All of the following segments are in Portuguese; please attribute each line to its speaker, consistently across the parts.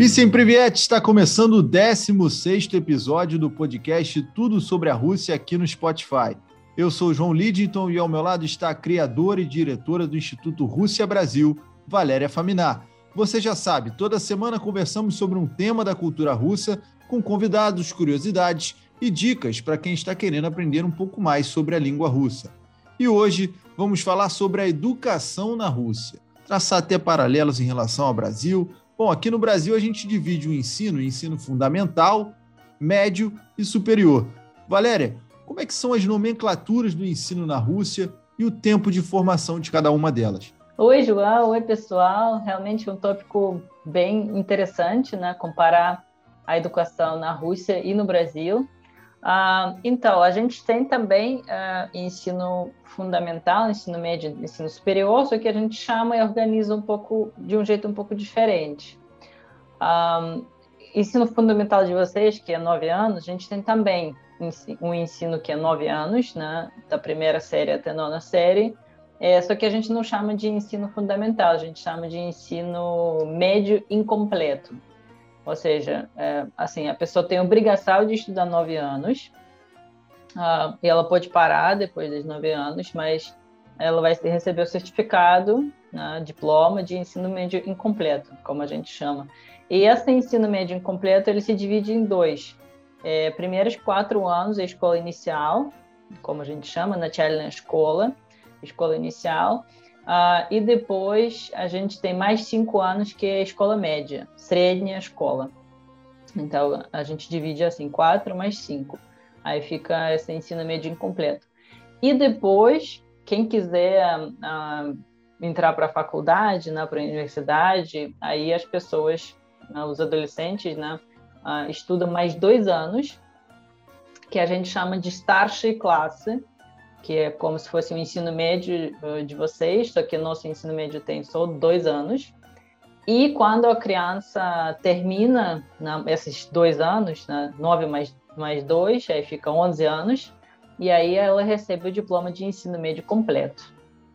Speaker 1: Vicem Priviet está começando o 16 episódio do podcast Tudo sobre a Rússia aqui no Spotify. Eu sou João Lidington e ao meu lado está a criadora e diretora do Instituto Rússia Brasil, Valéria Faminar. Você já sabe, toda semana conversamos sobre um tema da cultura russa com convidados, curiosidades e dicas para quem está querendo aprender um pouco mais sobre a língua russa. E hoje vamos falar sobre a educação na Rússia, traçar até paralelos em relação ao Brasil. Bom, aqui no Brasil a gente divide o ensino ensino fundamental, médio e superior. Valéria, como é que são as nomenclaturas do ensino na Rússia e o tempo de formação de cada uma delas?
Speaker 2: Oi, João. Oi, pessoal. Realmente um tópico bem interessante, né? Comparar a educação na Rússia e no Brasil. Ah, então, a gente tem também ah, ensino fundamental, ensino médio, ensino superior, só que a gente chama e organiza um pouco de um jeito um pouco diferente. Ah, ensino fundamental de vocês, que é nove anos, a gente tem também um ensino que é nove anos, né, da primeira série até nona série, é, só que a gente não chama de ensino fundamental, a gente chama de ensino médio incompleto. Ou seja, é, assim, a pessoa tem obrigação de estudar nove anos, uh, e ela pode parar depois dos nove anos, mas ela vai receber o certificado, né, diploma de ensino médio incompleto, como a gente chama. E esse ensino médio incompleto ele se divide em dois. É, primeiros quatro anos a escola inicial, como a gente chama, na na escola, escola inicial, uh, e depois a gente tem mais cinco anos que é a escola média, srednia escola. Então a gente divide assim, quatro mais cinco. Aí fica esse ensino médio incompleto. E depois, quem quiser uh, entrar para a faculdade, né, para a universidade, aí as pessoas, né, os adolescentes, né, uh, estuda mais dois anos, que a gente chama de starship classe, que é como se fosse o um ensino médio uh, de vocês, só que nosso ensino médio tem só dois anos. E quando a criança termina esses dois anos, né, nove mais, mais dois, aí fica 11 anos, e aí ela recebe o diploma de ensino médio completo.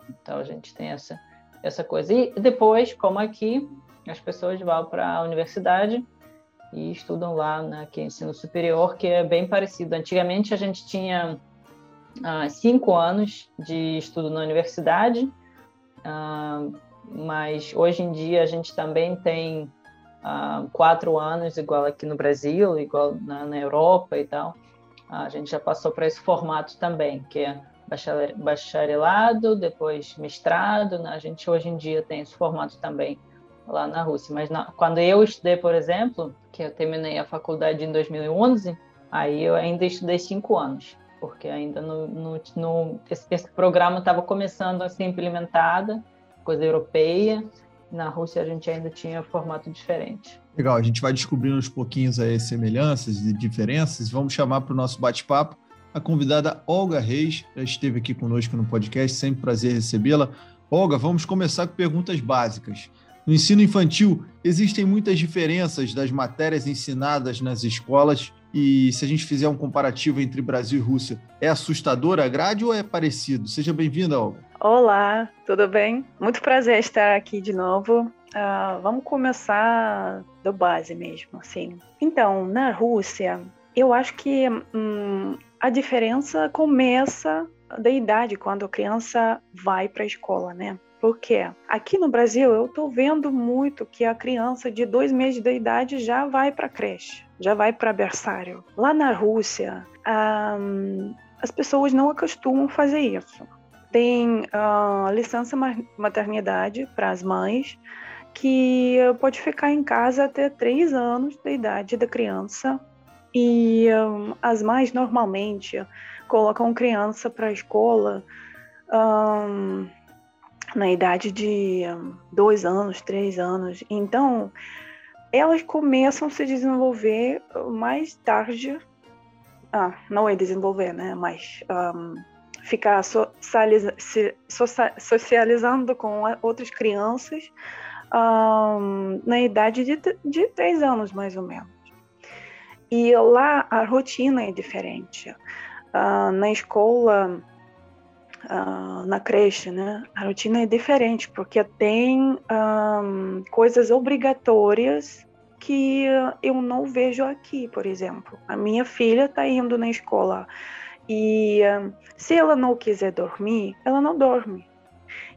Speaker 2: Então a gente tem essa, essa coisa. E depois, como aqui, as pessoas vão para a universidade e estudam lá, né, que é ensino superior, que é bem parecido. Antigamente a gente tinha ah, cinco anos de estudo na universidade, ah, mas hoje em dia a gente também tem ah, quatro anos, igual aqui no Brasil, igual na, na Europa e tal. a gente já passou para esse formato também, que é bacharelado, depois mestrado. Né? A gente hoje em dia tem esse formato também lá na Rússia. Mas na, quando eu estudei, por exemplo, que eu terminei a faculdade em 2011, aí eu ainda estudei cinco anos, porque ainda no, no, no esse, esse, programa estava começando a ser implementada, coisa europeia. Na Rússia a gente ainda tinha formato diferente.
Speaker 1: Legal, a gente vai descobrindo aos pouquinhos aí semelhanças e diferenças. Vamos chamar para o nosso bate-papo a convidada Olga Reis, já esteve aqui conosco no podcast, sempre prazer recebê-la. Olga, vamos começar com perguntas básicas. No ensino infantil, existem muitas diferenças das matérias ensinadas nas escolas e se a gente fizer um comparativo entre Brasil e Rússia, é assustadora a grade ou é parecido? Seja bem-vinda, Olga.
Speaker 3: Olá, tudo bem? Muito prazer estar aqui de novo. Uh, vamos começar do base mesmo, assim. Então, na Rússia, eu acho que hum, a diferença começa da idade, quando a criança vai para a escola, né? Porque aqui no Brasil eu estou vendo muito que a criança de dois meses de idade já vai para creche, já vai para berçário. Lá na Rússia, um, as pessoas não acostumam fazer isso. Tem uh, licença maternidade para as mães, que pode ficar em casa até três anos da idade da criança. E um, as mães normalmente colocam criança para a escola um, na idade de dois anos, três anos. Então, elas começam a se desenvolver mais tarde. Ah, não é desenvolver, né? Mas um, ficar socializa socializando com outras crianças um, na idade de, de três anos, mais ou menos. E lá a rotina é diferente. Uh, na escola uh, na creche, né? A rotina é diferente, porque tem um, coisas obrigatórias que eu não vejo aqui, por exemplo. A minha filha está indo na escola e se ela não quiser dormir, ela não dorme.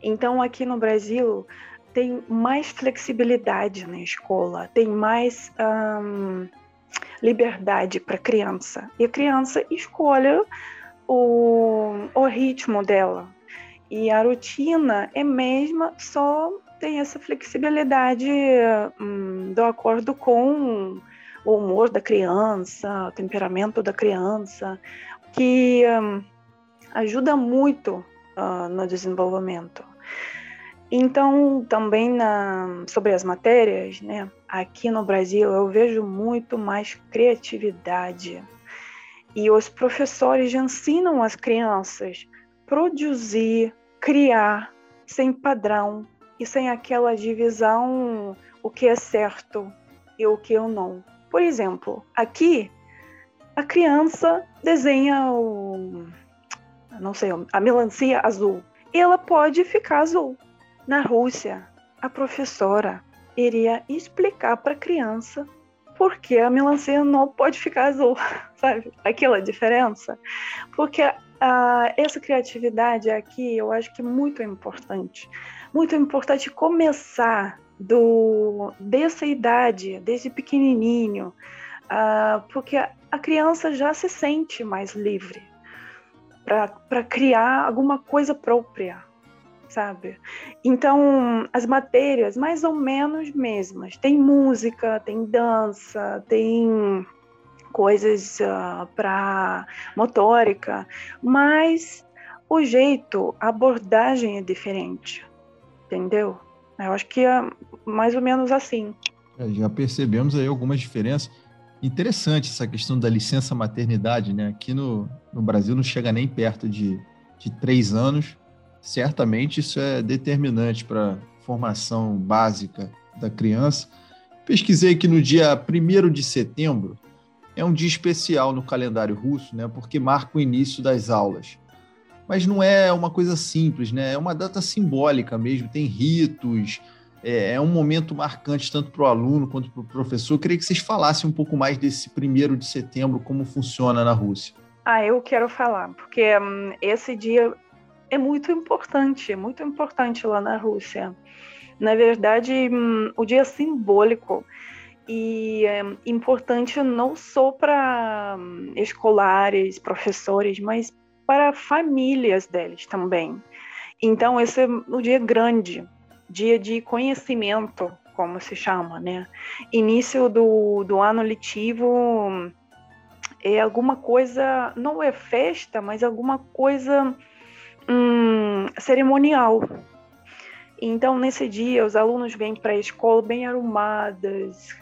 Speaker 3: Então, aqui no Brasil, tem mais flexibilidade na escola, tem mais um, liberdade para a criança. E a criança escolhe o, o ritmo dela. E a rotina é mesma, só tem essa flexibilidade hum, do acordo com o humor da criança, o temperamento da criança, que hum, ajuda muito uh, no desenvolvimento. Então, também na, sobre as matérias, né, aqui no Brasil eu vejo muito mais criatividade. E os professores ensinam as crianças produzir, criar sem padrão e sem aquela divisão o que é certo e o que é não. Por exemplo, aqui a criança desenha o não sei, a melancia azul. Ela pode ficar azul. Na Rússia, a professora iria explicar para a criança por que a melancia não pode ficar azul, sabe? Aquela diferença. Porque uh, essa criatividade aqui eu acho que é muito importante. Muito importante começar do, dessa idade, desde pequenininho, uh, porque a criança já se sente mais livre para criar alguma coisa própria, sabe? Então, as matérias mais ou menos mesmas. Tem música, tem dança, tem coisas uh, ah, para motórica, mas o jeito, a abordagem é diferente, entendeu? Eu acho que é mais ou menos assim.
Speaker 1: É, já percebemos aí algumas diferenças. Interessante essa questão da licença maternidade, né? Aqui no, no Brasil não chega nem perto de, de três anos. Certamente isso é determinante para a formação básica da criança. Pesquisei que no dia 1 de setembro é um dia especial no calendário russo, né? Porque marca o início das aulas. Mas não é uma coisa simples, né? É uma data simbólica mesmo, tem ritos, é, é um momento marcante tanto para o aluno quanto para o professor. Eu queria que vocês falassem um pouco mais desse primeiro de setembro, como funciona na Rússia.
Speaker 3: Ah, eu quero falar, porque hum, esse dia é muito importante, muito importante lá na Rússia. Na verdade, hum, o dia é simbólico e é importante não só para hum, escolares, professores, mas para famílias deles também. Então, esse é um dia grande dia de conhecimento, como se chama, né? Início do, do ano letivo é alguma coisa, não é festa, mas alguma coisa hum, cerimonial. Então, nesse dia, os alunos vêm para a escola bem arrumadas,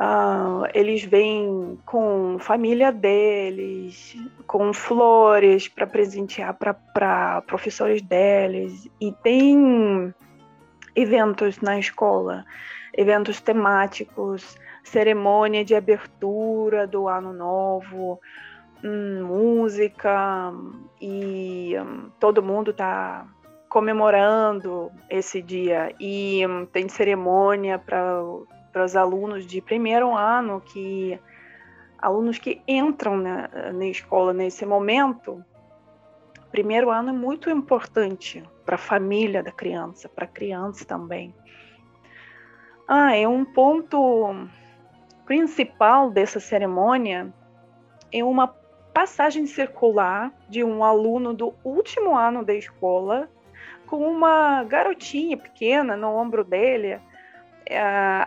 Speaker 3: uh, eles vêm com família deles, com flores para presentear para professores deles, e tem eventos na escola, eventos temáticos, cerimônia de abertura do ano novo, hum, música e hum, todo mundo está comemorando esse dia. E hum, tem cerimônia para os alunos de primeiro ano que alunos que entram na, na escola nesse momento primeiro ano é muito importante para a família da criança, para a criança também. Ah, é um ponto principal dessa cerimônia é uma passagem circular de um aluno do último ano da escola com uma garotinha pequena no ombro dele,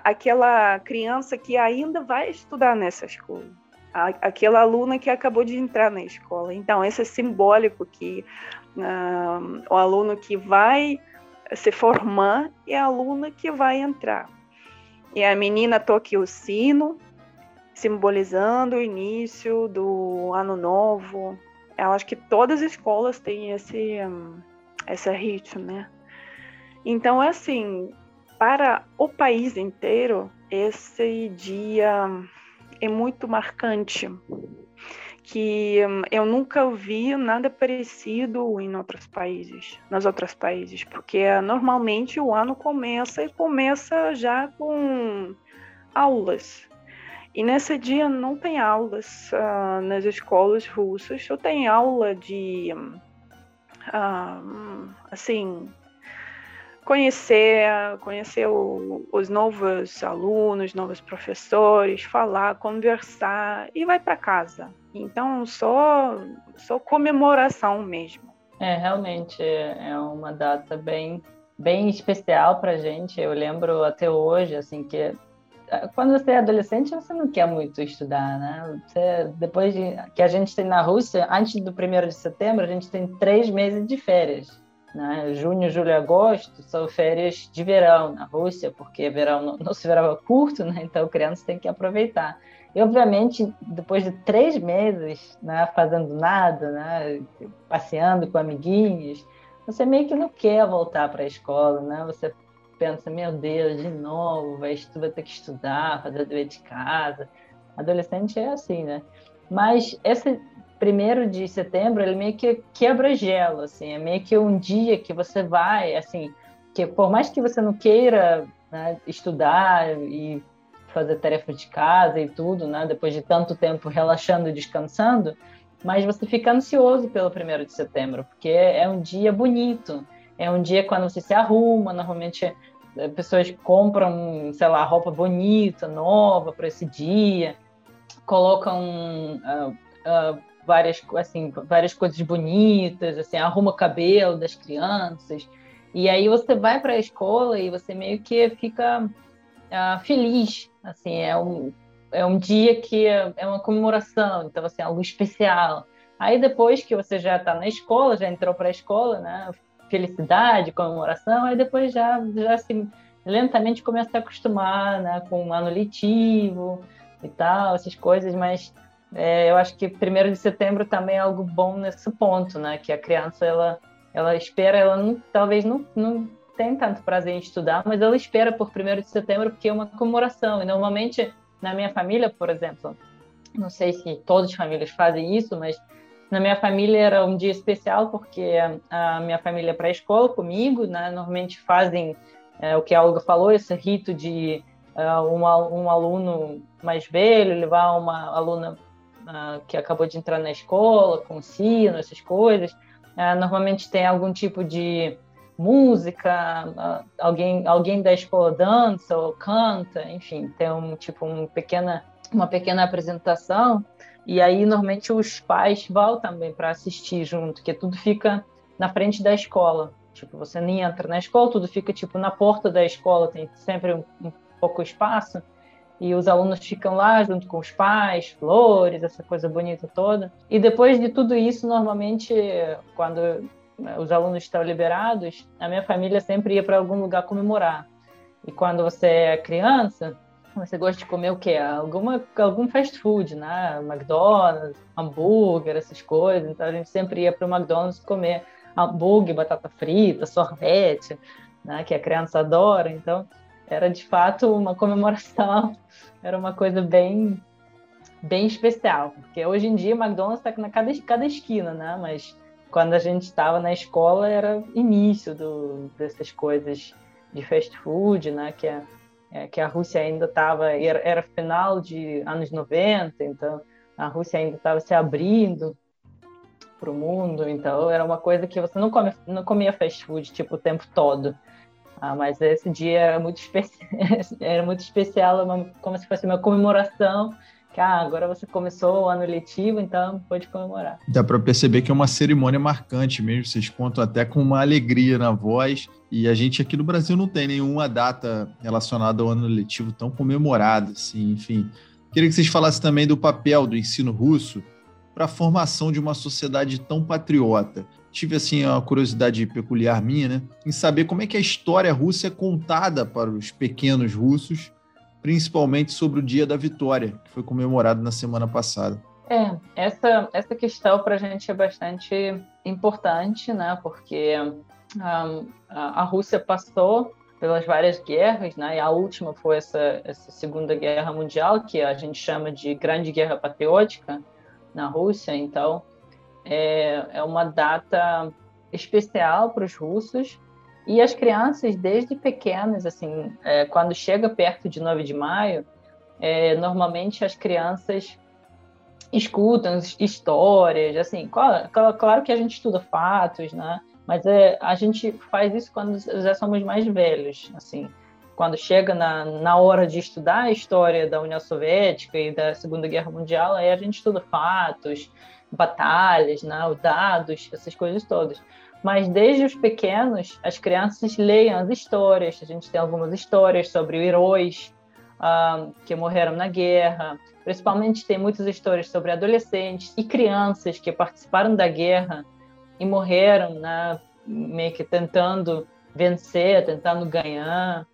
Speaker 3: aquela criança que ainda vai estudar nessa escola, aquela aluna que acabou de entrar na escola. Então, esse é simbólico que uh, o aluno que vai se formar e a aluna que vai entrar. E a menina toca o sino, simbolizando o início do ano novo. Eu acho que todas as escolas têm esse, esse ritmo, né? Então, é assim, para o país inteiro, esse dia é muito marcante que hum, eu nunca vi nada parecido em outros países, nos outros países, porque normalmente o ano começa e começa já com aulas. E nesse dia não tem aulas uh, nas escolas russas, só tem aula de, uh, assim, conhecer, conhecer o, os novos alunos, novos professores, falar, conversar e vai para casa. Então, só, só comemoração mesmo.
Speaker 2: É, realmente é uma data bem, bem especial para gente. Eu lembro até hoje, assim, que quando você é adolescente, você não quer muito estudar, né? Você, depois de, que a gente tem na Rússia, antes do primeiro de setembro, a gente tem três meses de férias. Né? Junho, julho agosto são férias de verão na Rússia, porque verão não, não se verão curto, né? então crianças têm que aproveitar. E, obviamente, depois de três meses né, fazendo nada, né, passeando com amiguinhos, você meio que não quer voltar para a escola, né? Você pensa, meu Deus, de novo, vai, vai ter que estudar, fazer dever de casa. Adolescente é assim, né? Mas esse primeiro de setembro, ele meio que quebra gelo, assim, é meio que um dia que você vai, assim, que por mais que você não queira né, estudar e fazer tarefa de casa e tudo, né, depois de tanto tempo relaxando e descansando, mas você fica ansioso pelo primeiro de setembro, porque é um dia bonito, é um dia quando você se arruma, normalmente eh, pessoas compram, sei lá, roupa bonita, nova para esse dia, colocam uh, uh, várias, assim, várias coisas bonitas, assim, arruma cabelo das crianças. E aí você vai para a escola e você meio que fica uh, feliz, assim, é um, é um dia que é, é uma comemoração, então assim, é algo especial. Aí depois que você já está na escola, já entrou para a escola, né, felicidade, comemoração, aí depois já já assim, lentamente começa a se acostumar, né, com o ano letivo e tal, essas coisas, mas é, eu acho que primeiro de setembro também é algo bom nesse ponto, né? Que a criança ela ela espera, ela não, talvez não, não tem tanto prazer em estudar, mas ela espera por primeiro de setembro porque é uma comemoração. E normalmente na minha família, por exemplo, não sei se todas as famílias fazem isso, mas na minha família era um dia especial porque a minha família é para a escola comigo, né? Normalmente fazem é, o que a Olga falou, esse rito de uh, um, um aluno mais velho levar uma aluna uh, que acabou de entrar na escola, com sino, essas coisas. Uh, normalmente tem algum tipo de música, alguém, alguém da escola dança ou canta, enfim, tem um tipo um pequena, uma pequena apresentação. E aí, normalmente, os pais vão também para assistir junto, que tudo fica na frente da escola. Tipo, você nem entra na escola, tudo fica tipo na porta da escola, tem sempre um, um pouco espaço e os alunos ficam lá junto com os pais, flores, essa coisa bonita toda. E depois de tudo isso, normalmente, quando né, os alunos estão liberados, a minha família sempre ia para algum lugar comemorar. E quando você é criança, você gosta de comer o quê? Alguma, algum fast food, né? McDonald's, hambúrguer, essas coisas. Então a gente sempre ia para o McDonald's comer hambúrguer, batata frita, sorvete, né? Que a criança adora. Então era de fato uma comemoração, era uma coisa bem bem especial, porque hoje em dia McDonald's está na cada, cada esquina, né? Mas quando a gente estava na escola era início do, dessas coisas de fast food, né? Que, é, é que a Rússia ainda estava, era, era final de anos 90, então a Rússia ainda estava se abrindo para o mundo, então era uma coisa que você não, come, não comia fast food tipo o tempo todo. Ah, mas esse dia era muito, espe... era muito especial, como se fosse uma comemoração. Que ah, agora você começou o ano letivo, então pode comemorar.
Speaker 1: Dá para perceber que é uma cerimônia marcante mesmo. Vocês contam até com uma alegria na voz. E a gente aqui no Brasil não tem nenhuma data relacionada ao ano letivo tão comemorada, assim, enfim. Queria que vocês falassem também do papel do ensino russo para a formação de uma sociedade tão patriota tive assim uma curiosidade peculiar minha, né, em saber como é que a história russa é contada para os pequenos russos, principalmente sobre o Dia da Vitória, que foi comemorado na semana passada.
Speaker 2: É, essa essa questão para a gente é bastante importante, né, porque a, a Rússia passou pelas várias guerras, né? E a última foi essa, essa Segunda Guerra Mundial, que a gente chama de Grande Guerra Patriótica na Rússia. Então, é, é uma data especial para os russos e as crianças desde pequenas, assim, é, quando chega perto de 9 de maio, é, normalmente as crianças escutam histórias, assim, claro, claro que a gente estuda fatos, né? Mas é, a gente faz isso quando já somos mais velhos, assim, quando chega na, na hora de estudar a história da União Soviética e da Segunda Guerra Mundial, aí a gente estuda fatos, batalhas, né, dados, essas coisas todas. Mas desde os pequenos, as crianças leem as histórias. A gente tem algumas histórias sobre heróis uh, que morreram na guerra. Principalmente tem muitas histórias sobre adolescentes e crianças que participaram da guerra e morreram, né, meio que tentando vencer, tentando ganhar.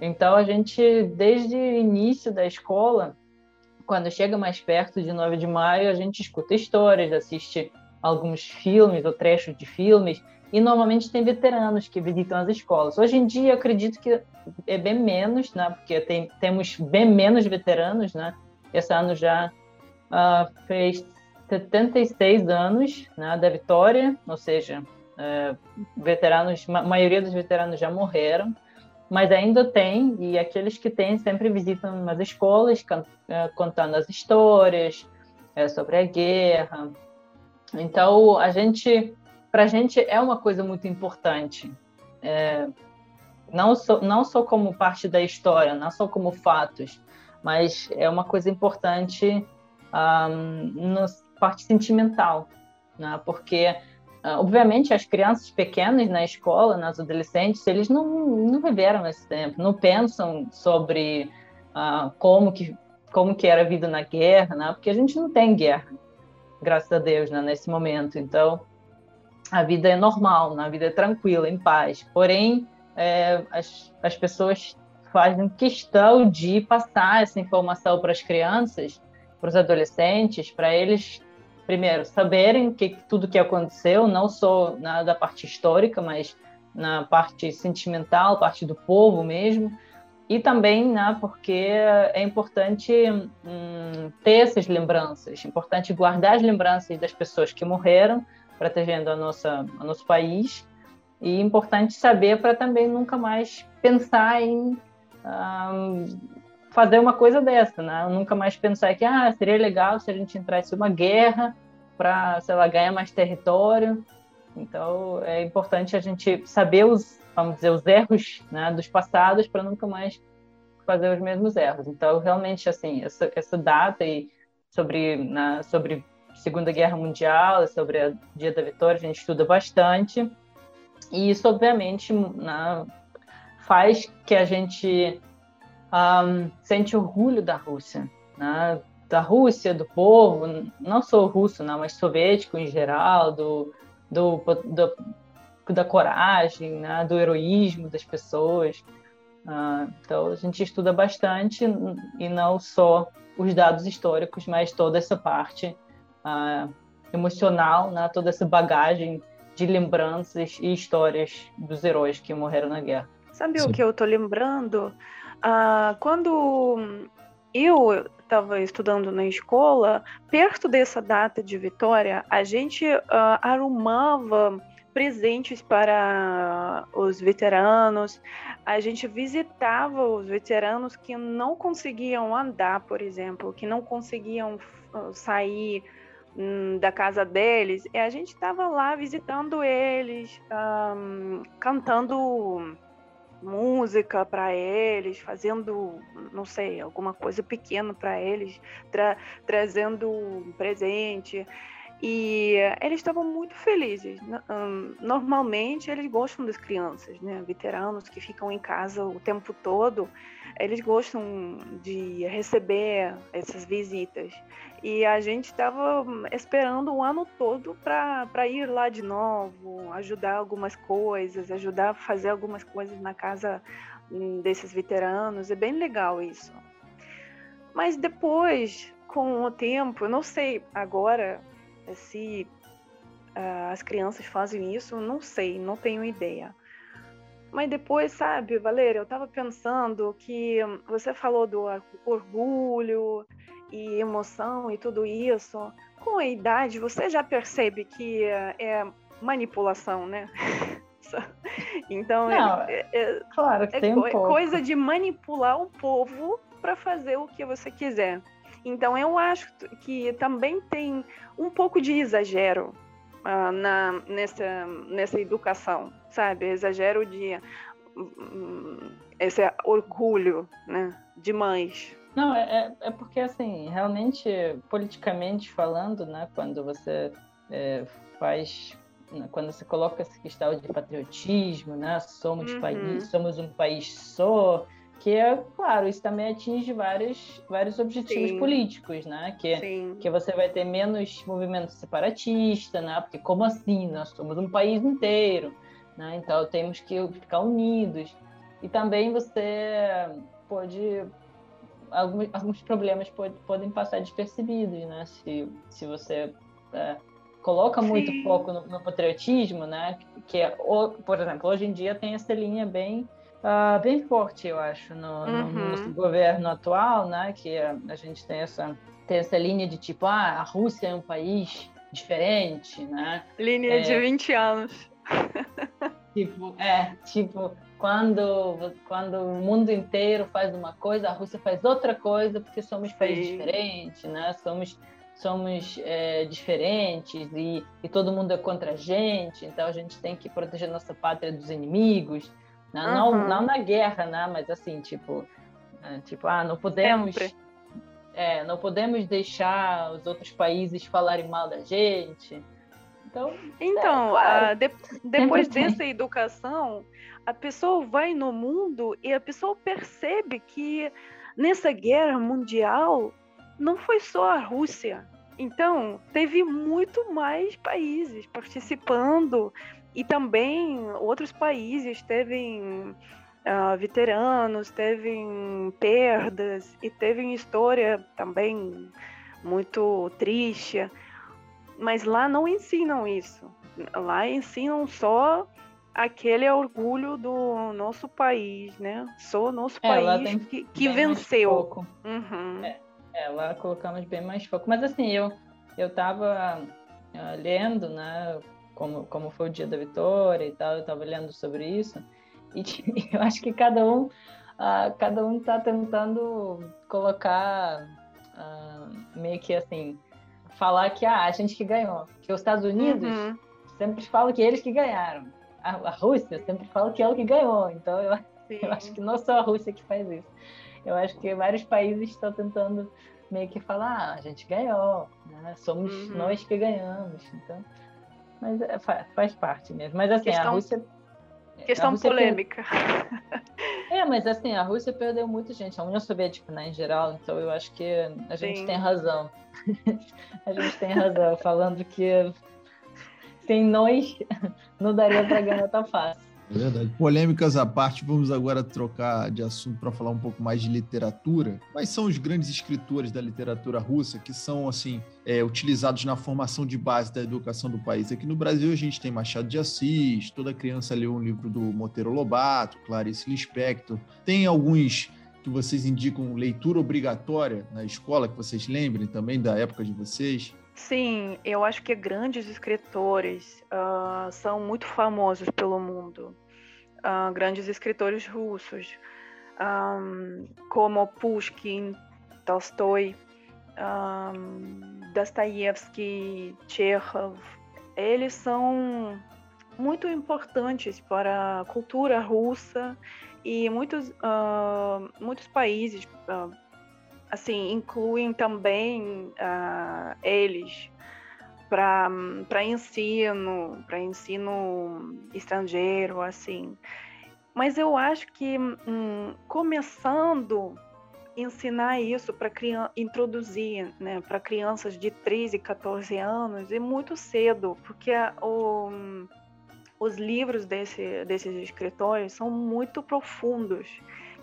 Speaker 2: Então a gente, desde o início da escola, quando chega mais perto de 9 de maio, a gente escuta histórias, assiste alguns filmes ou trechos de filmes, e normalmente tem veteranos que visitam as escolas. Hoje em dia, acredito que é bem menos, né? Porque tem, temos bem menos veteranos, né? Esse ano já uh, fez 76 anos né, da vitória, ou seja, uh, veteranos, a maioria dos veteranos já morreram, mas ainda tem, e aqueles que têm sempre visitam as escolas, uh, contando as histórias uh, sobre a guerra. Então, a gente, para a gente é uma coisa muito importante. É, não, só, não só como parte da história, não só como fatos, mas é uma coisa importante um, na parte sentimental, né? porque obviamente, as crianças pequenas na escola, nas adolescentes, eles não, não viveram esse tempo, não pensam sobre uh, como, que, como que era a vida na guerra, né? porque a gente não tem guerra, graças a Deus, né? nesse momento. Então, a vida é normal, né? a vida é tranquila, em paz. Porém, é, as, as pessoas fazem questão de passar essa informação para as crianças, para os adolescentes, para eles primeiro, saberem que, tudo que aconteceu, não só na da parte histórica, mas na parte sentimental, parte do povo mesmo, e também né, porque é importante hum, ter essas lembranças, importante guardar as lembranças das pessoas que morreram, protegendo a nossa, o nosso país, e importante saber para também nunca mais pensar em hum, fazer uma coisa dessa, né? Nunca mais pensar que ah, seria legal se a gente entrasse uma guerra para, sei lá, ganhar mais território. Então, é importante a gente saber os, vamos dizer, os erros né, dos passados para nunca mais fazer os mesmos erros. Então, realmente, assim, essa, essa data e sobre, na, sobre Segunda Guerra Mundial, sobre o Dia da Vitória, a gente estuda bastante. E isso, obviamente, né, faz que a gente um, sente orgulho da Rússia, né? da Rússia, do povo, não só russo, não, mas soviético em geral, do, do, do da coragem, né? do heroísmo das pessoas. Uh, então a gente estuda bastante e não só os dados históricos, mas toda essa parte uh, emocional, né? toda essa bagagem de lembranças e histórias dos heróis que morreram na guerra.
Speaker 3: Sabe Sim. o que eu estou lembrando? Ah, quando eu estava estudando na escola, perto dessa data de vitória, a gente uh, arrumava presentes para os veteranos, a gente visitava os veteranos que não conseguiam andar, por exemplo, que não conseguiam sair hum, da casa deles, e a gente estava lá visitando eles, um, cantando música para eles, fazendo, não sei, alguma coisa pequena para eles, tra trazendo um presente. E eles estavam muito felizes. Normalmente eles gostam das crianças, né? Veteranos que ficam em casa o tempo todo, eles gostam de receber essas visitas. E a gente estava esperando o ano todo para ir lá de novo, ajudar algumas coisas, ajudar a fazer algumas coisas na casa hum, desses veteranos. É bem legal isso. Mas depois, com o tempo, eu não sei agora se uh, as crianças fazem isso, não sei, não tenho ideia. Mas depois, sabe, Valéria, eu estava pensando que você falou do orgulho e emoção e tudo isso. Com a idade, você já percebe que é manipulação, né? Então, Não, é, é, claro que é tem um pouco. coisa de manipular o povo para fazer o que você quiser. Então, eu acho que também tem um pouco de exagero uh, na, nessa, nessa educação, sabe? Exagero de um, esse orgulho né, demais.
Speaker 2: Não, é, é, é porque, assim, realmente, politicamente falando, né, quando você é, faz né, quando você coloca essa questão de patriotismo, né? Somos uhum. país, somos um país só, que é claro, isso também atinge vários, vários objetivos Sim. políticos, né? Que, Sim. que você vai ter menos movimento separatista, né? Porque como assim? Nós somos um país inteiro, né? Então temos que ficar unidos. E também você pode alguns, alguns problemas pode, podem passar despercebidos, né? Se, se você é, coloca muito Sim. foco no, no, patriotismo, né? Que é, por exemplo, hoje em dia tem essa linha bem uh, bem forte, eu acho, no, uhum. no, governo atual, né? Que a, gente tem essa tem essa linha de tipo, ah, a Rússia é um país diferente, né?
Speaker 3: Linha é, de 20 anos.
Speaker 2: tipo, é, tipo, quando, quando o mundo inteiro faz uma coisa, a Rússia faz outra coisa, porque somos países diferentes, né? Somos somos é, diferentes e, e, todo mundo é contra a gente, então a gente tem que proteger nossa pátria dos inimigos, né? uhum. não, não na guerra, né? mas assim, tipo, é, tipo ah, não podemos... É, não podemos deixar os outros países falarem mal da gente. Então,
Speaker 3: então é, claro. de, depois dessa educação, a pessoa vai no mundo e a pessoa percebe que nessa guerra mundial não foi só a Rússia. Então, teve muito mais países participando e também outros países teve uh, veteranos, teve perdas e teve história também muito triste. Mas lá não ensinam isso. Lá ensinam só aquele orgulho do nosso país, né? Só nosso é, país que, que venceu.
Speaker 2: Uhum. É. É, lá colocamos bem mais foco. Mas assim, eu eu estava uh, lendo, né, como, como foi o dia da vitória e tal, eu estava lendo sobre isso, e eu acho que cada um uh, cada um está tentando colocar uh, meio que assim, falar que ah, a gente que ganhou, que os Estados Unidos uhum. sempre falam que eles que ganharam, a, a Rússia sempre fala que ela que ganhou, então eu, eu acho que não só a Rússia que faz isso. Eu acho que vários países estão tentando meio que falar, ah, a gente ganhou, né? somos uhum. nós que ganhamos. Então, mas é, faz, faz, parte mesmo. Mas assim, questão, a Rússia.
Speaker 3: Questão a Rússia
Speaker 2: polêmica. É, mas assim, a Rússia perdeu muita gente, a União Soviética, né, em geral, então eu acho que a gente Sim. tem razão. a gente tem razão, falando que sem nós não daria para ganhar tão fácil.
Speaker 1: É verdade. Polêmicas à parte, vamos agora trocar de assunto para falar um pouco mais de literatura. Quais são os grandes escritores da literatura russa que são assim é, utilizados na formação de base da educação do país? Aqui no Brasil a gente tem Machado de Assis, toda criança leu um livro do Monteiro Lobato, Clarice Lispector. Tem alguns que vocês indicam leitura obrigatória na escola, que vocês lembrem também da época de vocês?
Speaker 3: Sim, eu acho que grandes escritores uh, são muito famosos pelo mundo. Uh, grandes escritores russos, um, como Pushkin, Tolstói, um, Dostoiévski, Chekhov. Eles são muito importantes para a cultura russa e muitos, uh, muitos países assim, incluem também uh, eles para ensino, para ensino estrangeiro, assim. Mas eu acho que hum, começando ensinar isso para introduzir, né, para crianças de 13 e 14 anos é muito cedo, porque o, os livros desse, desses escritores são muito profundos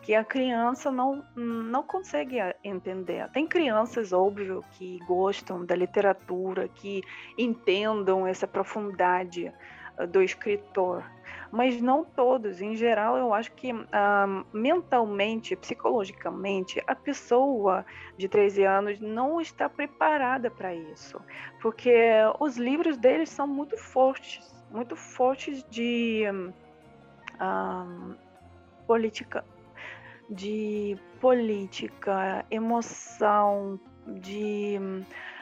Speaker 3: que a criança não, não consegue entender. Tem crianças, óbvio, que gostam da literatura, que entendam essa profundidade ah, do escritor, mas não todos. Em geral, eu acho que ah, mentalmente, psicologicamente, a pessoa de 13 anos não está preparada para isso, porque os livros deles são muito fortes, muito fortes de um, política, de política, emoção, de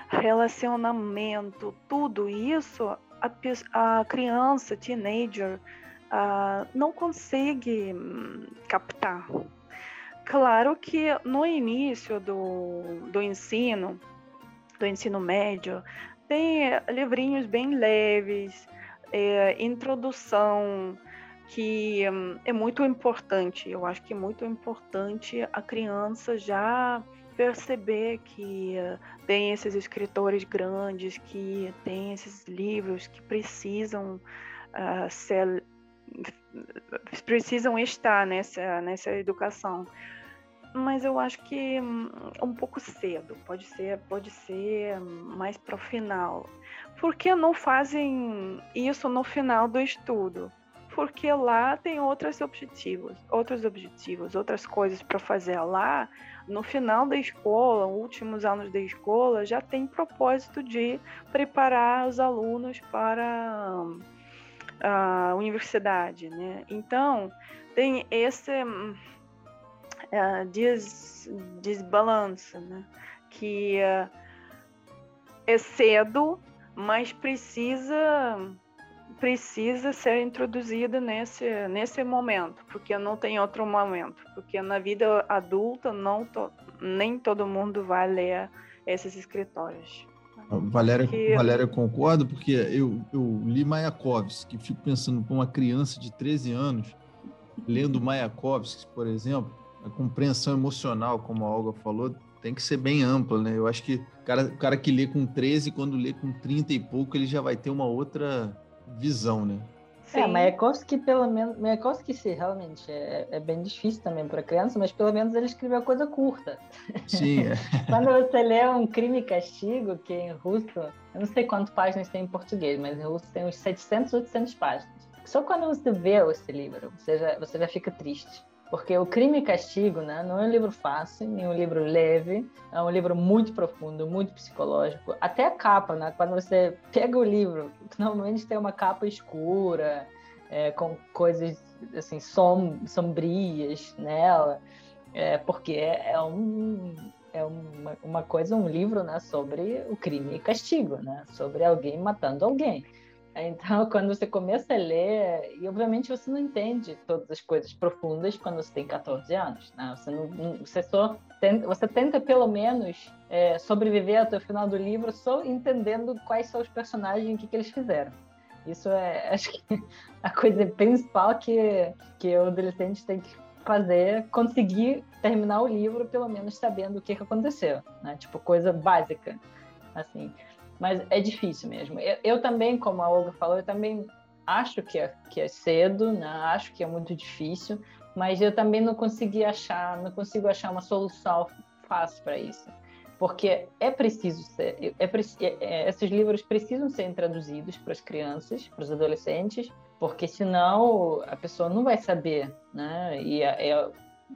Speaker 3: relacionamento, tudo isso a, a criança, teenager, uh, não consegue hum, captar. Claro que no início do, do ensino, do ensino médio, tem livrinhos bem leves, é, introdução, que hum, é muito importante. Eu acho que é muito importante a criança já perceber que uh, tem esses escritores grandes, que tem esses livros que precisam uh, ser precisam estar nessa nessa educação mas eu acho que um, um pouco cedo pode ser pode ser mais para o final por que não fazem isso no final do estudo porque lá tem outros objetivos, outros objetivos, outras coisas para fazer lá. No final da escola, últimos anos da escola, já tem propósito de preparar os alunos para a universidade, né? Então tem esse uh, des, desbalanço, né? Que uh, é cedo, mas precisa precisa ser introduzida nesse, nesse momento, porque não tem outro momento, porque na vida adulta não to, nem todo mundo vai ler esses escritórios.
Speaker 1: Valéria, porque... Valéria concorda, porque eu, eu li Mayakovsky, fico pensando para uma criança de 13 anos, lendo Mayakovsky, por exemplo, a compreensão emocional, como a Olga falou, tem que ser bem ampla, né? Eu acho que o cara, o cara que lê com 13, quando lê com 30 e pouco, ele já vai ter uma outra visão, né?
Speaker 2: Sim. É, Mayakovsky, pelo menos. Mayakovsky, sim, realmente é, é bem difícil também para criança, mas pelo menos ele escreveu coisa curta.
Speaker 1: Sim. É.
Speaker 2: Quando você lê um Crime e Castigo, que em russo, eu não sei quantas páginas tem em português, mas em russo tem uns 700, 800 páginas. Só quando você vê esse livro, você já, você já fica triste. Porque o Crime e Castigo né, não é um livro fácil, nem um livro leve, é um livro muito profundo, muito psicológico. Até a capa, né, quando você pega o livro, normalmente tem uma capa escura, é, com coisas assim som, sombrias nela, é, porque é, é, um, é uma, uma coisa, um livro né, sobre o crime e castigo, né, sobre alguém matando alguém. Então, quando você começa a ler, e obviamente você não entende todas as coisas profundas quando você tem 14 anos, né? Você, não, você só tenta, você tenta pelo menos é, sobreviver até o final do livro só entendendo quais são os personagens e o que, que eles fizeram. Isso é, acho que, a coisa principal que, que o adolescente tem que fazer, conseguir terminar o livro pelo menos sabendo o que, que aconteceu, né? Tipo, coisa básica, assim. Mas é difícil mesmo. Eu, eu também, como a Olga falou, eu também acho que é, que é cedo, né? acho que é muito difícil, mas eu também não consegui achar, não consigo achar uma solução fácil para isso. Porque é preciso ser, é, é, é, esses livros precisam ser traduzidos para as crianças, para os adolescentes, porque senão a pessoa não vai saber, né? E é, é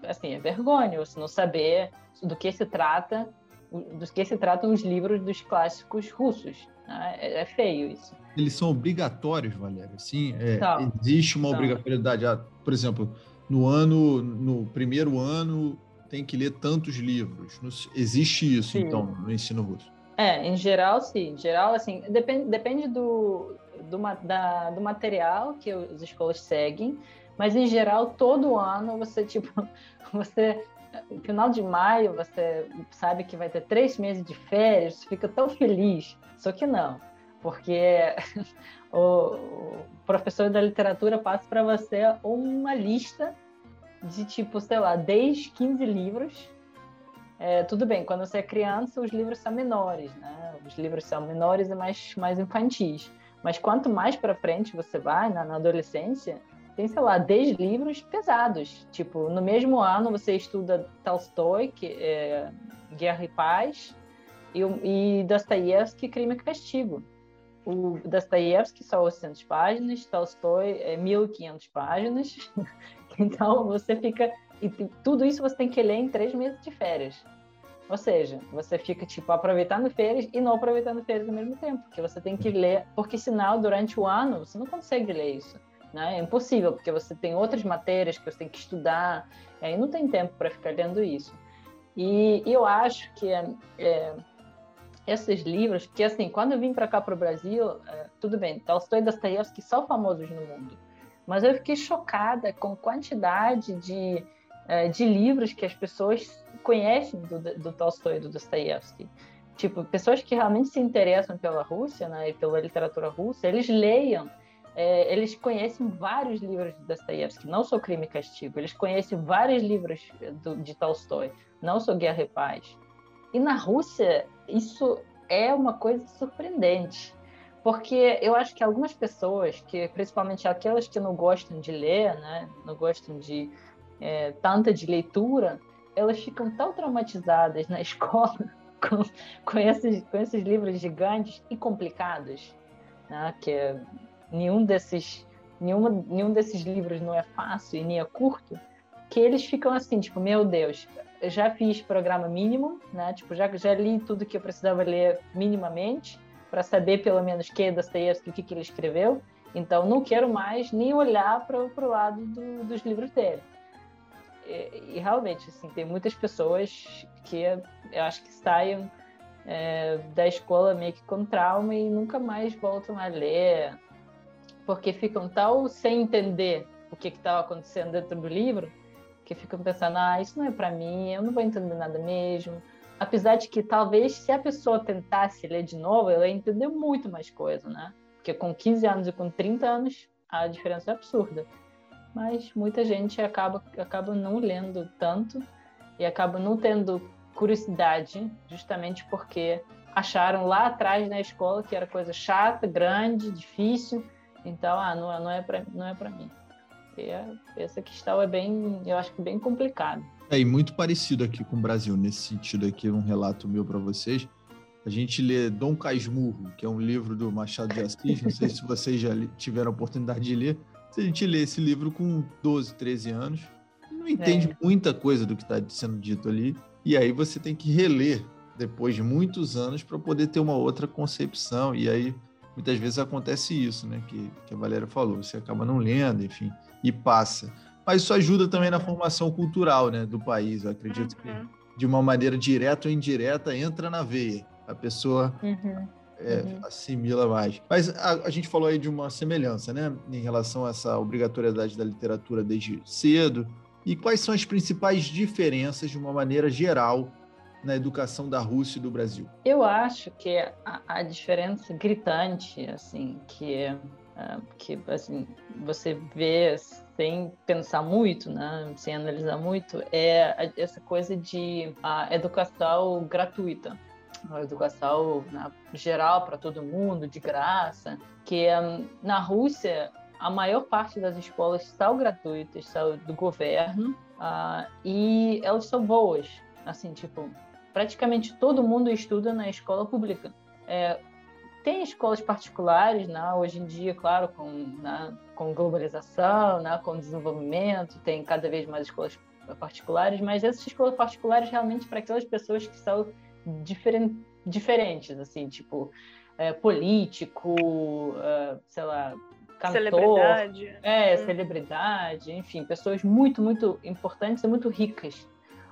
Speaker 2: assim, é vergonha você não saber do que se trata dos que se tratam os livros dos clássicos russos. Né? É, é, feio isso.
Speaker 1: Eles são obrigatórios, Valéria. Sim, é, existe uma obrigatoriedade. Ah, por exemplo, no ano, no primeiro ano, tem que ler tantos livros. Existe isso, sim. então, no ensino russo?
Speaker 2: É, em geral, sim. Em geral, assim, depende, depende do, do, da, do material que as escolas seguem, mas em geral, todo ano você, tipo, você no final de maio você sabe que vai ter três meses de férias, fica tão feliz. Só que não, porque o, professor da literatura passa para você uma lista de tipo, sei lá, 10, 15 livros. É, tudo bem, quando você é criança, os livros são menores, né? Os livros são menores e mais, mais infantis. Mas quanto mais para frente você vai, na, na adolescência, tem, sei lá, 10 livros pesados. Tipo, no mesmo ano você estuda Tolstói, que é Guerra e Paz, e, e Dostoiévski, Crime e Castigo. O Dostoiévski são 800 páginas, Tolstói é 1.500 páginas. então você fica... E tudo isso você tem que ler em três meses de férias. Ou seja, você fica, tipo, aproveitando férias e não aproveitando férias ao mesmo tempo, porque você tem que ler, porque senão, durante o ano, você não consegue ler isso. Né? É impossível, porque você tem outras matérias que você tem que estudar, aí não tem tempo para ficar lendo isso. E, e eu acho que é, é, esses livros, que assim, quando eu vim para cá para o Brasil, é, tudo bem, Tolstói e Dostoiévski são famosos no mundo, mas eu fiquei chocada com a quantidade de, é, de livros que as pessoas conhecem do, do Tolstói e do Dostoiévski. Tipo, pessoas que realmente se interessam pela Rússia né, e pela literatura russa, eles leiam é, eles conhecem vários livros de Dostoiévski, não só Crime e Castigo, eles conhecem vários livros do, de Tolstói, não só Guerra e Paz. E na Rússia, isso é uma coisa surpreendente, porque eu acho que algumas pessoas, que principalmente aquelas que não gostam de ler, né, não gostam de é, tanta de leitura, elas ficam tão traumatizadas na escola com, com, esses, com esses livros gigantes e complicados, né, que é nenhum desses nenhuma, nenhum desses livros não é fácil e nem é curto, que eles ficam assim, tipo, meu Deus, eu já fiz programa mínimo, né? Tipo, já, já li tudo que eu precisava ler minimamente para saber pelo menos que é Dostoiévski, o que, que ele escreveu. Então, não quero mais nem olhar para o lado do, dos livros dele. E, e, realmente, assim, tem muitas pessoas que eu acho que saem é, da escola meio que com trauma e nunca mais voltam a ler porque ficam tão sem entender o que estava acontecendo dentro do livro, que ficam pensando, ah, isso não é para mim, eu não vou entender nada mesmo. Apesar de que talvez se a pessoa tentasse ler de novo, ela ia entender muito mais coisa, né? Porque com 15 anos e com 30 anos, a diferença é absurda. Mas muita gente acaba, acaba não lendo tanto e acaba não tendo curiosidade, justamente porque acharam lá atrás na escola que era coisa chata, grande, difícil, então, ah, não, não é para não é para mim. E é, essa questão é bem, eu acho que bem complicado.
Speaker 1: É, e muito parecido aqui com o Brasil, nesse sentido aqui, um relato meu para vocês. A gente lê Dom Casmurro, que é um livro do Machado de Assis, não sei se vocês já tiveram a oportunidade de ler. Se a gente lê esse livro com 12, 13 anos, não entende é. muita coisa do que está sendo dito ali, e aí você tem que reler depois de muitos anos para poder ter uma outra concepção, e aí muitas vezes acontece isso, né? Que, que a Valéria falou, você acaba não lendo, enfim, e passa. Mas isso ajuda também na formação cultural né, do país. Eu acredito uhum. que, de uma maneira direta ou indireta, entra na veia. A pessoa uhum. É, uhum. assimila mais. Mas a, a, gente falou aí de uma semelhança, né? Em relação a essa obrigatoriedade da literatura desde cedo. E quais são as principais diferenças, de uma maneira geral, na educação da Rússia e do Brasil?
Speaker 2: Eu acho que a, a diferença gritante, assim, que é, que assim você vê sem pensar muito, né, sem analisar muito, é essa coisa de a educação gratuita, a educação né, geral para todo mundo, de graça, que um, na Rússia a maior parte das escolas são gratuitas, são do governo, uh, e elas são boas, assim, tipo, praticamente todo mundo estuda na escola pública. É, tem escolas particulares, né? hoje em dia, claro, com, né? com globalização, né? com desenvolvimento, tem cada vez mais escolas particulares, mas essas escolas particulares realmente para aquelas pessoas que são diferen diferentes, assim, tipo é, político, uh, sei lá, cantor, celebridade. É, hum. celebridade, enfim, pessoas muito, muito importantes e muito ricas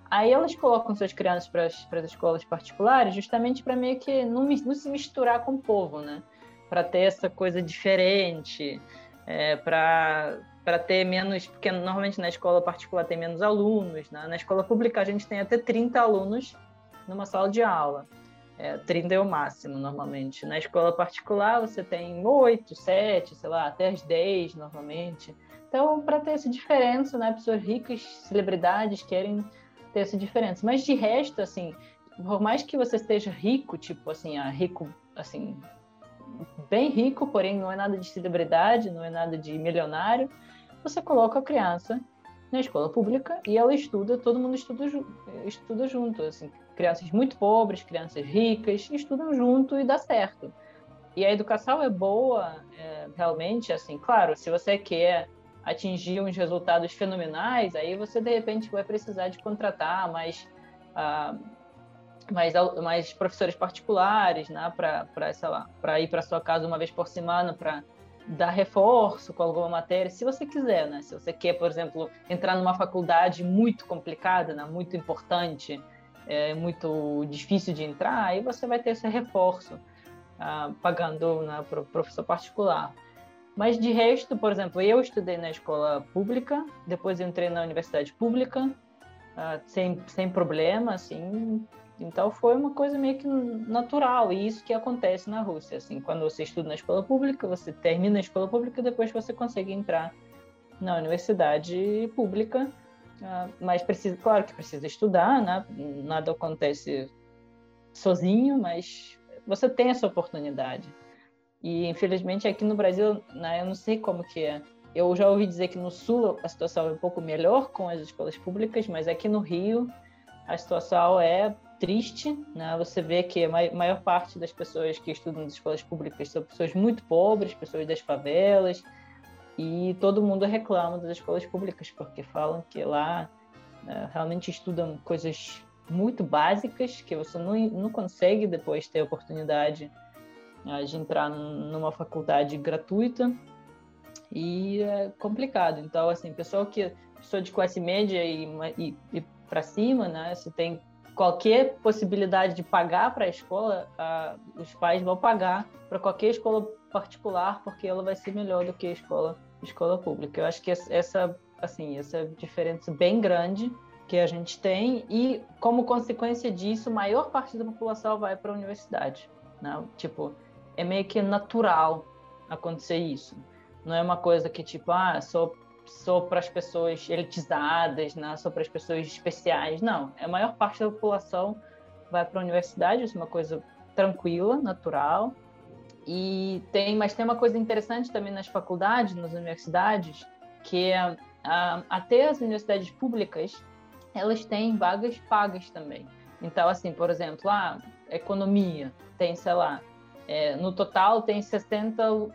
Speaker 2: Aí elas colocam suas crianças para as escolas particulares justamente para meio que não, não, se misturar com o povo, né? Para ter essa coisa diferente, é, para ter menos. Porque normalmente na escola particular tem menos alunos, né? na escola pública a gente tem até 30 alunos numa sala de aula. É, 30 é o máximo, normalmente. Na escola particular você tem 8, 7, sei lá, até as 10 normalmente. Então, para ter essa diferença, né? Pessoas ricas, celebridades querem ter essa diferença. Mas de resto, assim, por mais que você esteja rico, tipo assim, ah, rico, assim, bem rico, porém não é nada de celebridade, não é nada de milionário, você coloca a criança na escola pública e ela estuda, todo mundo estuda, estuda junto, assim, crianças muito pobres, crianças ricas, estudam junto e dá certo. E a educação é boa, é, realmente, assim, claro, se você quer atingir uns resultados fenomenais, aí você de repente vai precisar de contratar mais, uh, mais, mais professores particulares, né, para, sei lá, para ir para sua casa uma vez por semana para dar reforço com alguma matéria, se você quiser, né? Se você quer, por exemplo, entrar numa faculdade muito complicada, né? muito importante, é muito difícil de entrar, aí você vai ter esse reforço ah, pagando né, para o professor particular. Mas de resto, por exemplo, eu estudei na escola pública, depois entrei na universidade pública, ah, sem, sem problema, assim. Então foi uma coisa meio que natural, e isso que acontece na Rússia. Assim, quando você estuda na escola pública, você termina a escola pública, depois você consegue entrar na universidade pública Uh, mas precisa, claro que precisa estudar, né? Nada acontece sozinho, mas você tem essa oportunidade. E infelizmente aqui no Brasil, né, eu não sei como que é. Eu já ouvi dizer que no sul a situação é um pouco melhor com as escolas públicas, mas aqui no Rio a situação é triste, né? Você vê que a maior parte das pessoas que estudam nas escolas públicas são pessoas muito pobres, pessoas das favelas, e todo mundo reclama das escolas públicas, porque falam que lá né, realmente estudam coisas muito básicas que você não, não consegue depois ter oportunidade de entrar numa faculdade gratuita e é complicado. Então, assim, pessoal que pessoa de classe média e, e, e para cima, né, se tem qualquer possibilidade de pagar para a escola, os pais vão pagar para qualquer escola particular, porque ela vai ser melhor do que a escola escola pública. Eu acho que essa, assim, essa diferença bem grande que a gente tem e, como consequência disso, maior parte da população vai para a universidade. Né? Tipo, é meio que natural acontecer isso. Não é uma coisa que, tipo, ah, só, só para as pessoas elitizadas, né? só para as pessoas especiais. Não, a maior parte da população vai para a universidade, isso é uma coisa tranquila, natural, e tem, mas tem uma coisa interessante também nas faculdades, nas universidades, que é, até as universidades públicas, elas têm vagas pagas também. Então, assim, por exemplo, a economia tem, sei lá, é, no total tem 60 uh,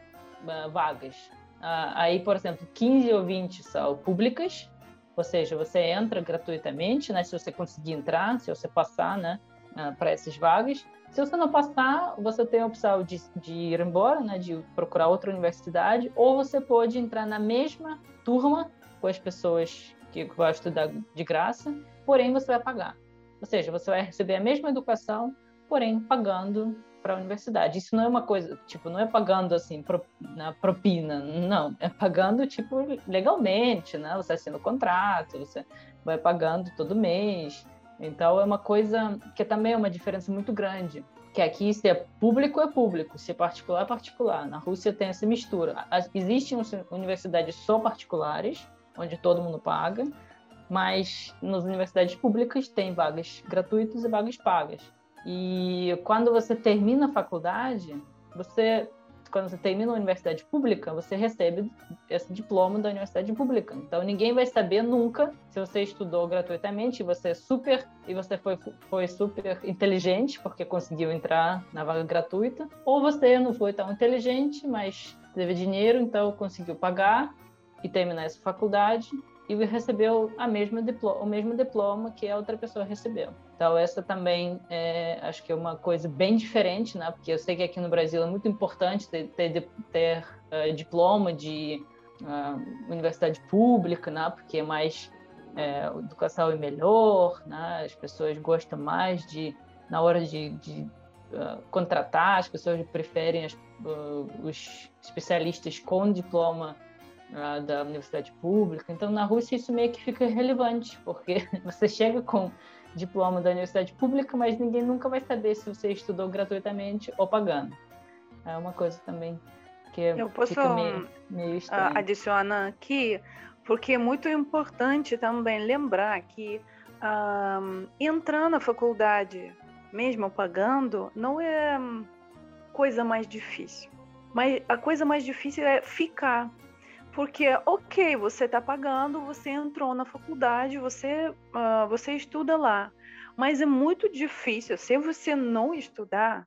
Speaker 2: vagas. Uh, aí, por exemplo, 15 ou 20 são públicas, ou seja, você entra gratuitamente, né, se você conseguir entrar, se você passar, né, uh, para essas vagas. Se você não passar, você tem a opção de, de, ir embora, né, de procurar outra universidade, ou você pode entrar na mesma turma com as pessoas que vão estudar de graça, porém você vai pagar. Ou seja, você vai receber a mesma educação, porém pagando para a universidade. Isso não é uma coisa, tipo, não é pagando assim pro, na propina, não, é pagando tipo legalmente, né? Você assina o contrato, você vai pagando todo mês. Então é uma coisa que também é uma diferença muito grande. Que aqui, se é público, é público, se é particular, é particular. Na Rússia tem essa mistura. Existem universidades só particulares, onde todo mundo paga, mas nas universidades públicas tem vagas gratuitas e vagas pagas. E quando você termina a faculdade, você quando você termina a universidade pública, você recebe esse diploma da universidade pública. Então ninguém vai saber nunca se você estudou gratuitamente, você é super e você foi, foi super inteligente porque conseguiu entrar na vaga gratuita, ou você não foi tão inteligente, mas teve dinheiro, então conseguiu pagar e terminar essa faculdade e recebeu a mesma o mesmo diploma que a outra pessoa recebeu. Então essa também é, acho que é uma coisa bem diferente, né? Porque eu sei que aqui no Brasil é muito importante ter, ter, ter uh, diploma de uh, universidade pública, né? Porque é mais é, a educação é melhor, né? As pessoas gostam mais de na hora de, de uh, contratar, as pessoas preferem as, os especialistas com diploma da universidade pública. Então, na Rússia, isso meio que fica relevante, porque você chega com diploma da universidade pública, mas ninguém nunca vai saber se você estudou gratuitamente ou pagando. É uma coisa também que
Speaker 3: Eu posso
Speaker 2: fica meio, meio estranho.
Speaker 3: adicionar aqui, porque é muito importante também lembrar que um, entrar na faculdade, mesmo pagando, não é coisa mais difícil. Mas a coisa mais difícil é ficar porque, ok, você está pagando, você entrou na faculdade, você, uh, você estuda lá. Mas é muito difícil. Se você não estudar,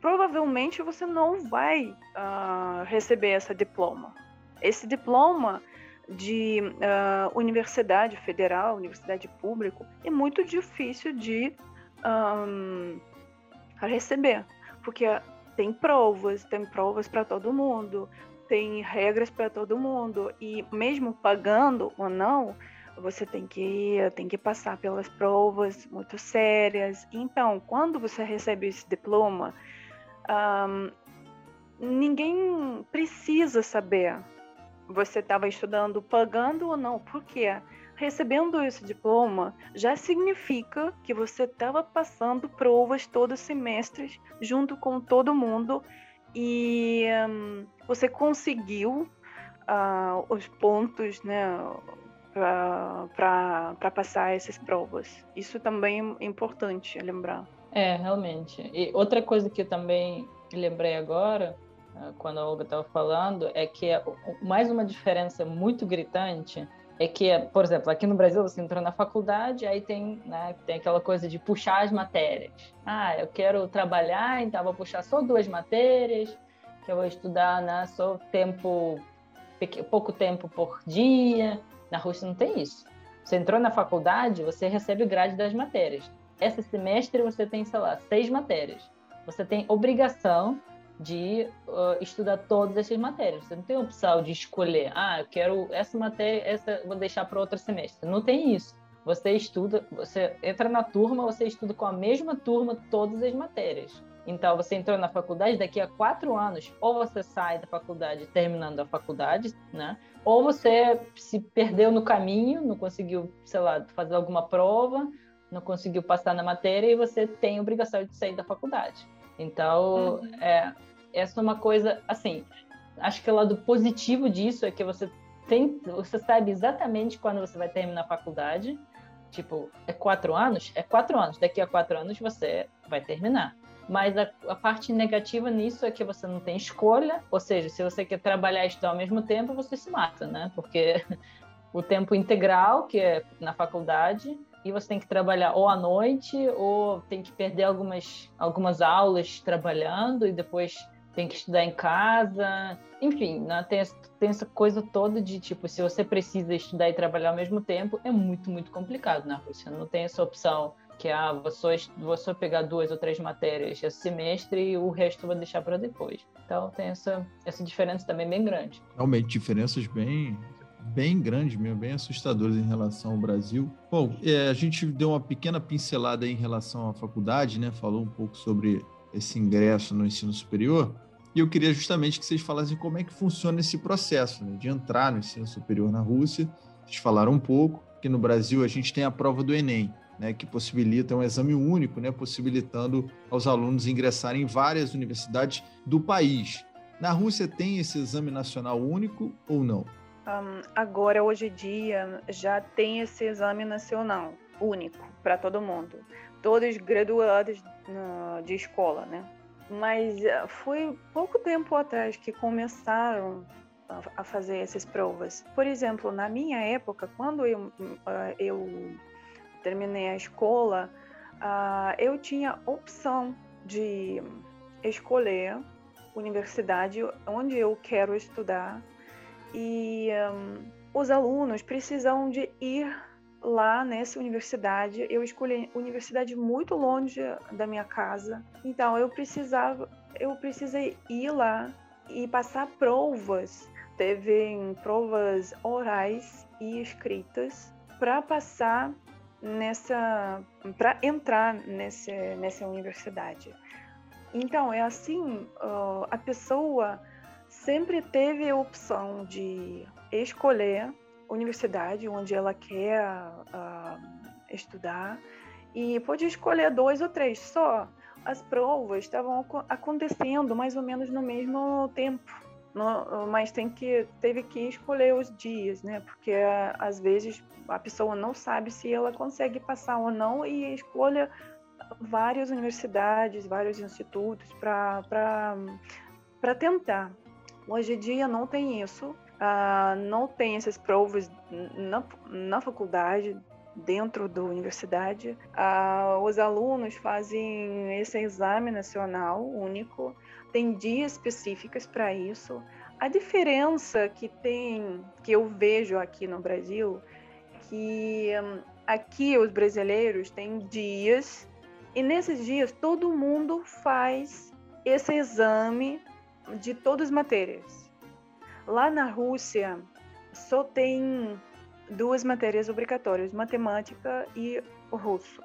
Speaker 3: provavelmente você não vai uh, receber esse diploma. Esse diploma de uh, universidade federal, universidade pública, é muito difícil de um, receber, porque tem provas, tem provas para todo mundo, tem regras para todo mundo. E mesmo pagando ou não, você tem que tem que passar pelas provas muito sérias. Então, quando você recebe esse diploma, um, ninguém precisa saber você estava estudando pagando ou não, porque recebendo esse diploma já significa que você estava passando provas todos os semestres junto com todo mundo. E um, você conseguiu uh, os pontos, né, para passar essas provas. Isso também é importante lembrar.
Speaker 2: É, realmente. E outra coisa que eu também lembrei agora, ah, quando a Olga estava falando, é que é mais uma diferença muito gritante é que, por exemplo, aqui no Brasil você entrou na faculdade, aí tem, né, tem aquela coisa de puxar as matérias. Ah, eu quero trabalhar, então vou puxar só duas matérias, que eu vou estudar né, só tempo, pouco tempo por dia. Na Rússia não tem isso. Você entrou na faculdade, você recebe o grade das matérias. Esse semestre você tem, sei lá, seis matérias. Você tem obrigação de uh, estudar todas essas matérias. Você não tem opção de escolher, ah, eu quero essa matéria, essa vou deixar para outro semestre. Não tem isso. Você estuda, você entra na turma, você estuda com a mesma turma todas as matérias. Então, você entrou na faculdade, daqui a quatro anos, ou você sai da faculdade terminando a faculdade, né? Ou você se perdeu no caminho, não conseguiu, sei lá, fazer alguma prova, não conseguiu passar na matéria e você tem obrigação de sair da faculdade. Então, uhum. é, essa é uma coisa, assim, acho que o lado positivo disso é que você tem, você sabe exatamente quando você vai terminar a faculdade. Tipo, é quatro anos? É quatro anos. Daqui a quatro anos você vai terminar. Mas a, a, parte negativa nisso é que você não tem escolha, ou seja, se você quer trabalhar e estudar ao mesmo tempo, você se mata, né? Porque o tempo integral, que é na faculdade, e você tem que trabalhar ou à noite, ou tem que perder algumas, algumas aulas trabalhando e depois tem que estudar em casa. Enfim, né? tem, tem essa coisa toda de tipo, se você precisa estudar e trabalhar ao mesmo tempo, é muito, muito complicado na Rússia. Não tem essa opção que ah, vou só, vou só pegar duas ou três matérias esse semestre e o resto vou deixar para depois. Então tem essa, essa diferença também bem grande.
Speaker 1: Realmente, diferenças bem bem grandes mesmo, bem assustadoras em relação ao Brasil. Bom, é, a gente deu uma pequena pincelada em relação à faculdade, né? Falou um pouco sobre esse ingresso no ensino superior. E eu queria justamente que vocês falassem como é que funciona esse processo né, de entrar no ensino superior na Rússia. Vocês falaram um pouco que no Brasil a gente tem a prova do Enem, né, que possibilita um exame único, né, possibilitando aos alunos ingressarem em várias universidades do país. Na Rússia tem esse exame nacional único ou não?
Speaker 3: Um, agora, hoje em dia, já tem esse exame nacional único para todo mundo, todos graduados de escola, né? Mas uh, foi pouco tempo atrás que começaram a, fazer essas provas. Por exemplo, na minha época, quando eu, uh, eu terminei a escola, eu tinha opção de escolher universidade onde eu quero estudar e um, os alunos precisam de ir lá nessa universidade. Eu escolhi universidade muito longe da minha casa, então eu precisava, eu precisei ir lá e passar provas. Teve provas orais e escritas para passar nessa, para entrar nessa nessa universidade. Então é assim, a pessoa sempre teve a opção de escolher universidade onde ela quer uh, estudar e pode escolher dois ou três só. As provas estavam acontecendo mais ou menos no mesmo tempo, no, mas tem que teve que escolher os dias, né? Porque às vezes a pessoa não sabe se ela consegue passar ou não e escolha várias universidades, vários institutos para tentar. Hoje em dia não tem isso, uh, não tem essas provas na, na faculdade, dentro da universidade. Uh, os alunos fazem esse exame nacional único, tem dias específicos para isso. A diferença que tem, que eu vejo aqui no Brasil, que um, aqui os brasileiros têm dias e nesses dias todo mundo faz esse exame de todas as matérias. lá na Rússia só tem duas matérias obrigatórias, matemática e russo.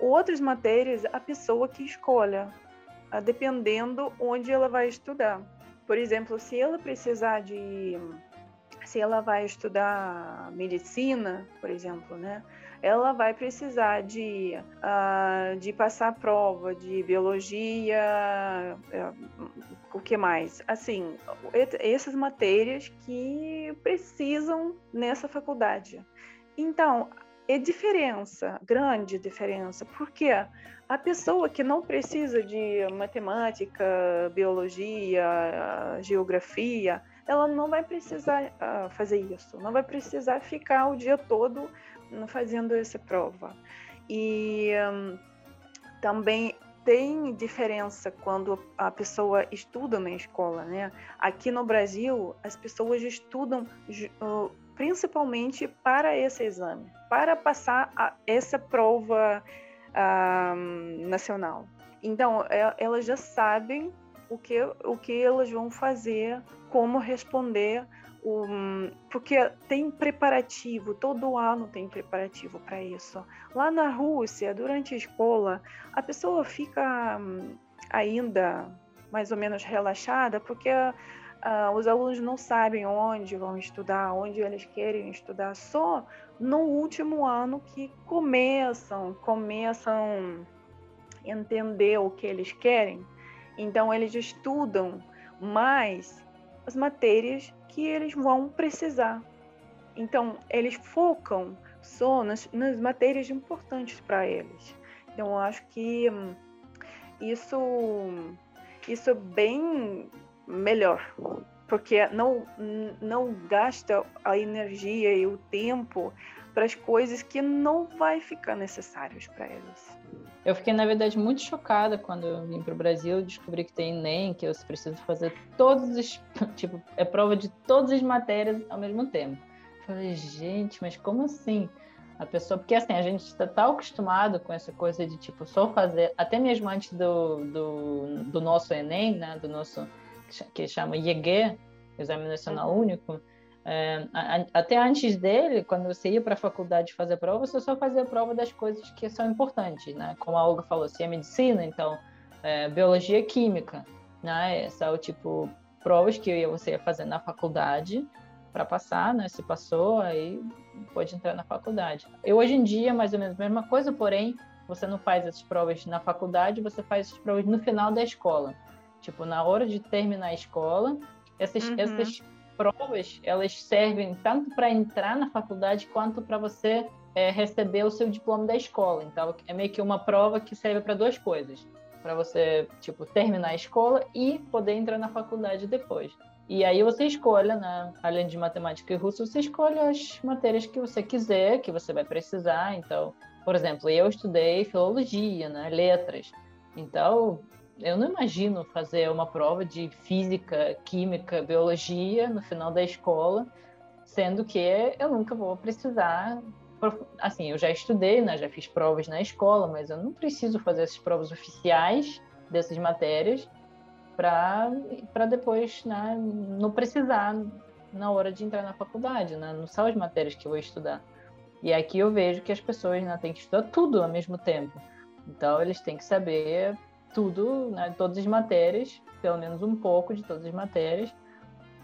Speaker 3: Outras matérias, a pessoa que escolha, dependendo onde ela vai estudar. Por exemplo, se ela precisar de se ela vai estudar medicina, por exemplo, né? Ela vai precisar de, uh, de passar prova de biologia, uh, o que mais? Assim, essas matérias que precisam nessa faculdade. Então, é diferença, grande diferença, porque a pessoa que não precisa de matemática, biologia, geografia, ela não vai precisar uh, fazer isso, não vai precisar ficar o dia todo fazendo essa prova. E um, também tem diferença quando a pessoa estuda na escola, né? Aqui no Brasil, as pessoas estudam principalmente para esse exame, para passar essa prova nacional. Então, é, elas já sabem o que, o que elas vão fazer, como responder, um, porque tem preparativo, todo ano tem preparativo para isso. Lá na Rússia, durante a escola, a pessoa fica um, ainda mais ou menos relaxada, porque uh, os alunos não sabem onde vão estudar, onde eles querem estudar, só no último ano que começam, começam entender o que eles querem então, eles estudam mais as matérias que eles vão precisar. Então, eles focam só nas, nas matérias importantes para eles. Então, eu acho que hum, isso, isso é bem melhor, porque não, não gasta a energia e o tempo para as coisas que não vai ficar necessários para eles.
Speaker 2: Eu fiquei, na verdade, muito chocada quando eu vim para o Brasil descobri que tem NEM, que você precisa fazer todos os. Tipo, é prova de todas as matérias ao mesmo tempo. Eu falei, gente, mas como assim? A pessoa. Porque assim, a gente está tão acostumado com essa coisa de, tipo, só fazer. Até mesmo antes do, do, do nosso Enem, né? Do nosso. Que chama IEG, Exame Nacional. Único é, até antes dele, quando você ia para a faculdade fazer prova, você só fazia prova das coisas que são importantes, né? Como a Olga falou, se é medicina, então é, biologia e química, né? São tipo provas que você ia fazer na faculdade para passar, né? Se passou, aí pode entrar na faculdade. Eu hoje em dia, mais ou menos a mesma coisa, porém você não faz essas provas na faculdade, você faz essas provas no final da escola. Tipo, na hora de terminar a escola, essas, uhum. essas provas elas servem tanto para entrar na faculdade quanto para você é, receber o seu diploma da escola. Então é meio que uma prova que serve para duas coisas, para você tipo terminar a escola e poder entrar na faculdade depois. E aí você escolhe, né? Além de matemática e russo, você escolhe as matérias que você quiser, que você vai precisar. Então, por exemplo, eu estudei filologia, né? Letras. Então, eu não imagino fazer uma prova de física, química, biologia no final da escola, sendo que eu nunca vou precisar. Assim, eu já estudei, né, já fiz provas na escola, mas eu não preciso fazer essas provas oficiais dessas matérias para depois né, não precisar na hora de entrar na faculdade, né? não são as matérias que eu vou estudar. E aqui eu vejo que as pessoas né, têm que estudar tudo ao mesmo tempo. Então, eles têm que saber tudo, né, todas as matérias, pelo menos um pouco de todas as matérias,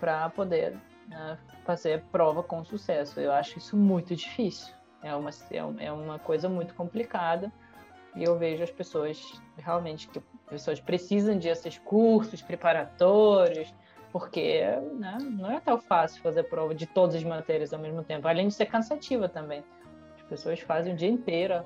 Speaker 2: para poder né, fazer prova com sucesso. Eu acho isso muito difícil. É uma, é, é uma coisa muito complicada e eu vejo as pessoas realmente que pessoas precisam de esses cursos preparatórios porque né, não é tão fácil fazer prova de todas as matérias ao mesmo tempo, além de ser cansativa também. As pessoas fazem o dia inteiro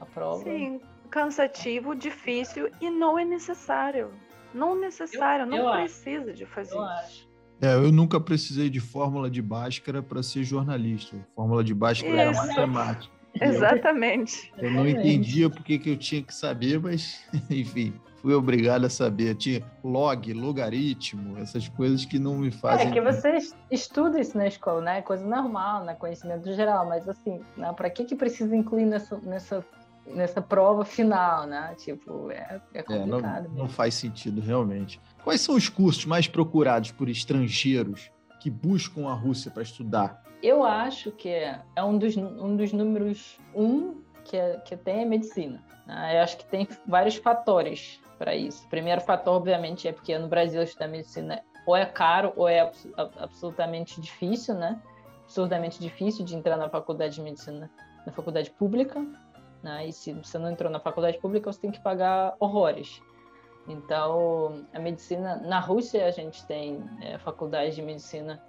Speaker 2: a prova.
Speaker 3: Sim, cansativo, difícil e não é necessário. Não necessário, eu, não eu precisa acho. de fazer eu isso. Acho.
Speaker 1: É, eu nunca precisei de fórmula de Bhaskara para ser jornalista. Fórmula de Bhaskara era matemática.
Speaker 3: Exatamente.
Speaker 1: Eu, eu não entendia porque que eu tinha que saber, mas, enfim, fui obrigado a saber. Tinha log, logaritmo, essas coisas que não me fazem.
Speaker 2: É que você estuda isso na escola, né? Coisa normal, né? Conhecimento geral, mas assim, né? para que, que precisa incluir nessa, nessa nessa prova final, né? Tipo, é, é complicado.
Speaker 1: É, não, não, faz sentido, realmente. Quais são os cursos mais procurados por estrangeiros que buscam a Rússia para estudar?
Speaker 2: Eu acho que é, é um, dos, um dos números um que, é, que tem a medicina. Né? Eu acho que tem vários fatores para isso. O primeiro fator, obviamente, é porque no Brasil estudar medicina ou é caro ou é absolutamente difícil, né? Absurdamente difícil de entrar na faculdade de medicina, na faculdade pública. Né? E se você não entrou na faculdade pública, você tem que pagar horrores. Então, a medicina na Rússia a gente tem é, faculdades de medicina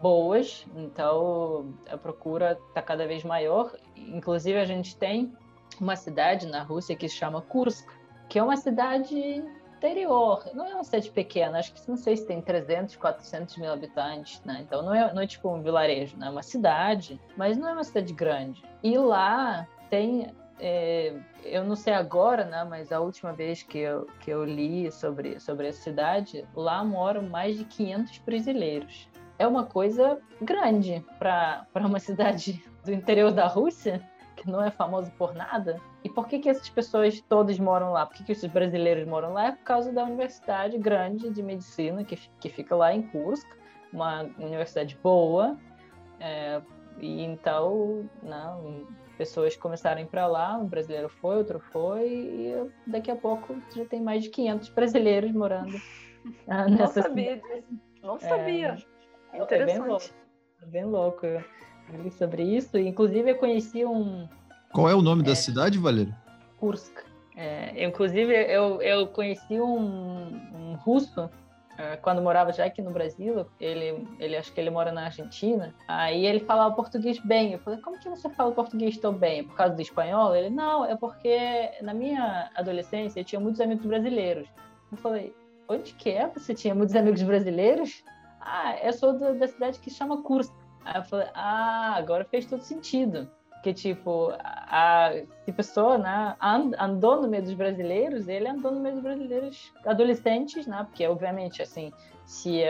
Speaker 2: boas, então a procura está cada vez maior. Inclusive, a gente tem uma cidade na Rússia que se chama Kursk, que é uma cidade interior, não é uma cidade pequena, acho que não sei se tem 300, 400 mil habitantes, né? Então não é, não é tipo um vilarejo, né? É uma cidade, mas não é uma cidade grande. E lá tem é, eu não sei agora, né, mas a última vez que eu, que eu li sobre, sobre a cidade, lá moram mais de 500 brasileiros. É uma coisa grande para uma cidade do interior da Rússia, que não é famoso por nada. E por que, que essas pessoas todas moram lá? Por que, que esses brasileiros moram lá? É por causa da universidade grande de medicina que, que fica lá em Kursk, uma universidade boa. É, e então, não, pessoas começaram a ir para lá, um brasileiro foi, outro foi, e daqui a pouco já tem mais de 500 brasileiros morando
Speaker 3: ah, nessa Não sabia disso. Não é, sabia. É, Interessante. É bem louco.
Speaker 2: É bem louco. Eu li sobre isso. Inclusive, eu conheci um.
Speaker 1: Qual é o nome é, da cidade, Valério?
Speaker 2: Kursk. É, inclusive, eu, eu conheci um, um russo quando morava já aqui no Brasil, ele, ele acho que ele mora na Argentina, aí ele falava português bem. Eu falei, como que você fala português tão bem? Por causa do espanhol? Ele, não, é porque na minha adolescência eu tinha muitos amigos brasileiros. Eu falei, onde que é? Você tinha muitos amigos brasileiros? Ah, eu sou da, da cidade que chama Kursk. Aí eu falei, ah, agora fez todo sentido que tipo a, pessoa né andou no meio dos brasileiros ele andou no meio dos brasileiros adolescentes né porque obviamente assim se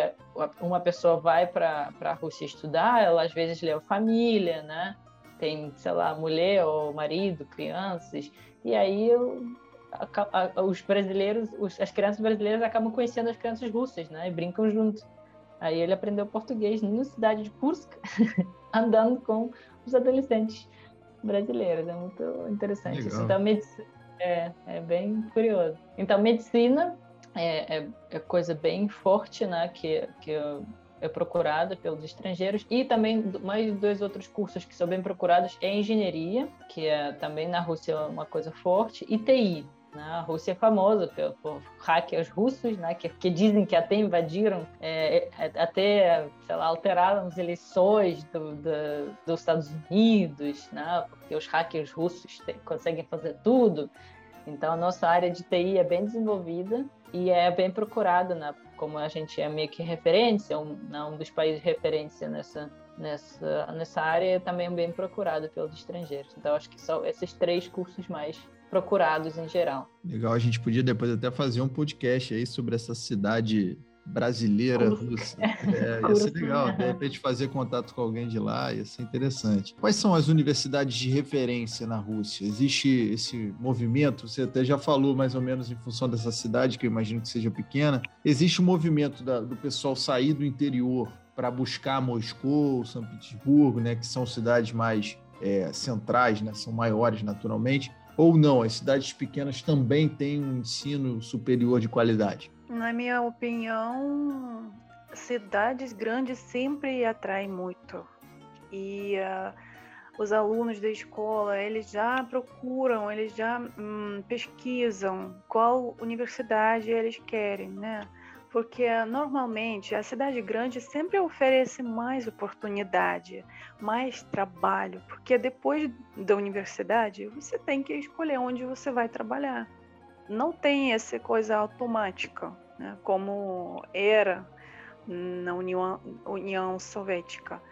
Speaker 2: uma pessoa vai para a Rússia estudar ela às vezes leva família né tem sei lá mulher ou marido crianças e aí eu, a, a, os brasileiros os, as crianças brasileiras acabam conhecendo as crianças russas né e brincam junto. Aí ele aprendeu português na cidade de Kursk andando com os adolescentes brasileiras. É muito interessante isso. Então, medicina, é, é bem curioso. Então, medicina é, é, é, coisa bem forte, né? Que, que é procurada pelos estrangeiros. E também mais dois outros cursos que são bem procurados é engenharia, que é também na Rússia uma coisa forte, e TI. A Rússia é famosa por, por hackers russos, né? que, que dizem que até invadiram, é, é, até, sei lá, alteraram as eleições do, do, dos Estados Unidos, né? porque os hackers russos te, conseguem fazer tudo. Então, a nossa área de TI é bem desenvolvida e é bem procurada, né? como a gente é meio que referência, um, né? um dos países referência nessa, nessa, nessa área, é também bem procurado pelos estrangeiros. Então, acho que são esses três cursos mais procurados em geral.
Speaker 1: Legal, a gente podia depois até fazer um podcast aí sobre essa cidade brasileira russa. É, ia ser legal, de repente fazer contato com alguém de lá, ia ser interessante. Quais são as universidades de referência na Rússia? Existe esse movimento, você até já falou mais ou menos em função dessa cidade, que eu imagino que seja pequena, existe um movimento da, do pessoal sair do interior para buscar Moscou, São Petersburgo, né, que são cidades mais é, centrais, né, são maiores naturalmente, ou não? As cidades pequenas também têm um ensino superior de qualidade?
Speaker 3: Na minha opinião, cidades grandes sempre atraem muito. E uh, os alunos da escola, eles já procuram, eles já hum, pesquisam qual universidade eles querem, né? Porque normalmente a cidade grande sempre oferece mais oportunidade, mais trabalho, porque depois da universidade você tem que escolher onde você vai trabalhar. Não tem essa coisa automática, né, como era na União, União Soviética.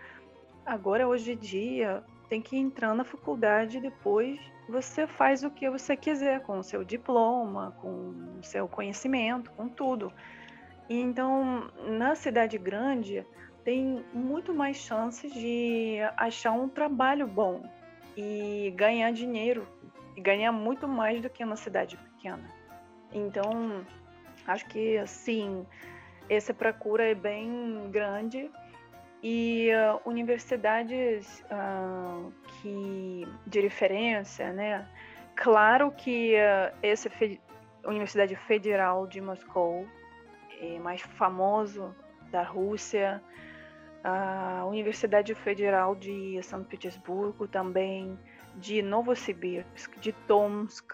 Speaker 3: Agora, hoje em dia, tem que entrar na faculdade e depois você faz o que você quiser com o seu diploma, com o seu conhecimento, com tudo. Então, na cidade grande, tem muito mais chances de achar um trabalho bom e ganhar dinheiro ganha muito mais do que uma cidade pequena. Então, acho que sim, essa procura é bem grande e uh, universidades uh, que de referência, né? Claro que uh, essa fe Universidade Federal de Moscou mais famoso da Rússia, a Universidade Federal de São Petersburgo também, de Novosibirsk, de Tomsk,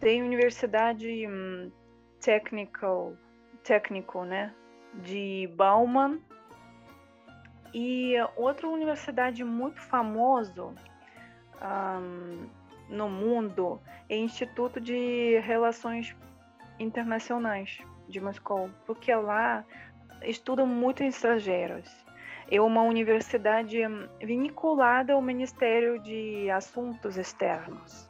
Speaker 3: tem Universidade um, Technical, técnico, né, de Bauman. E outra universidade muito famosa um, no mundo é Instituto de Relações Internacionais de Moscou, porque lá estudam muito estrangeiros. É uma universidade hum, vinculada ao Ministério de Assuntos Externos.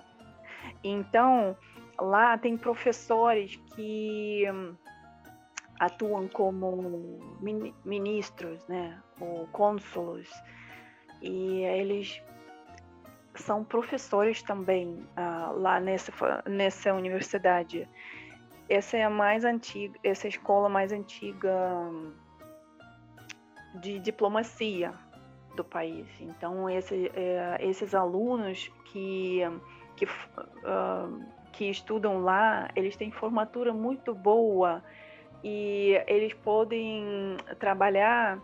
Speaker 3: Então, lá tem professores que hum, atuam como ministros, né, ou cônsulos, e eles são professores também uh, lá nessa, nessa universidade. Essa é a mais antiga, essa é escola mais antiga de diplomacia do país. Então, esse, é, esses alunos que, que, uh, que estudam lá, eles têm formatura muito boa e eles podem trabalhar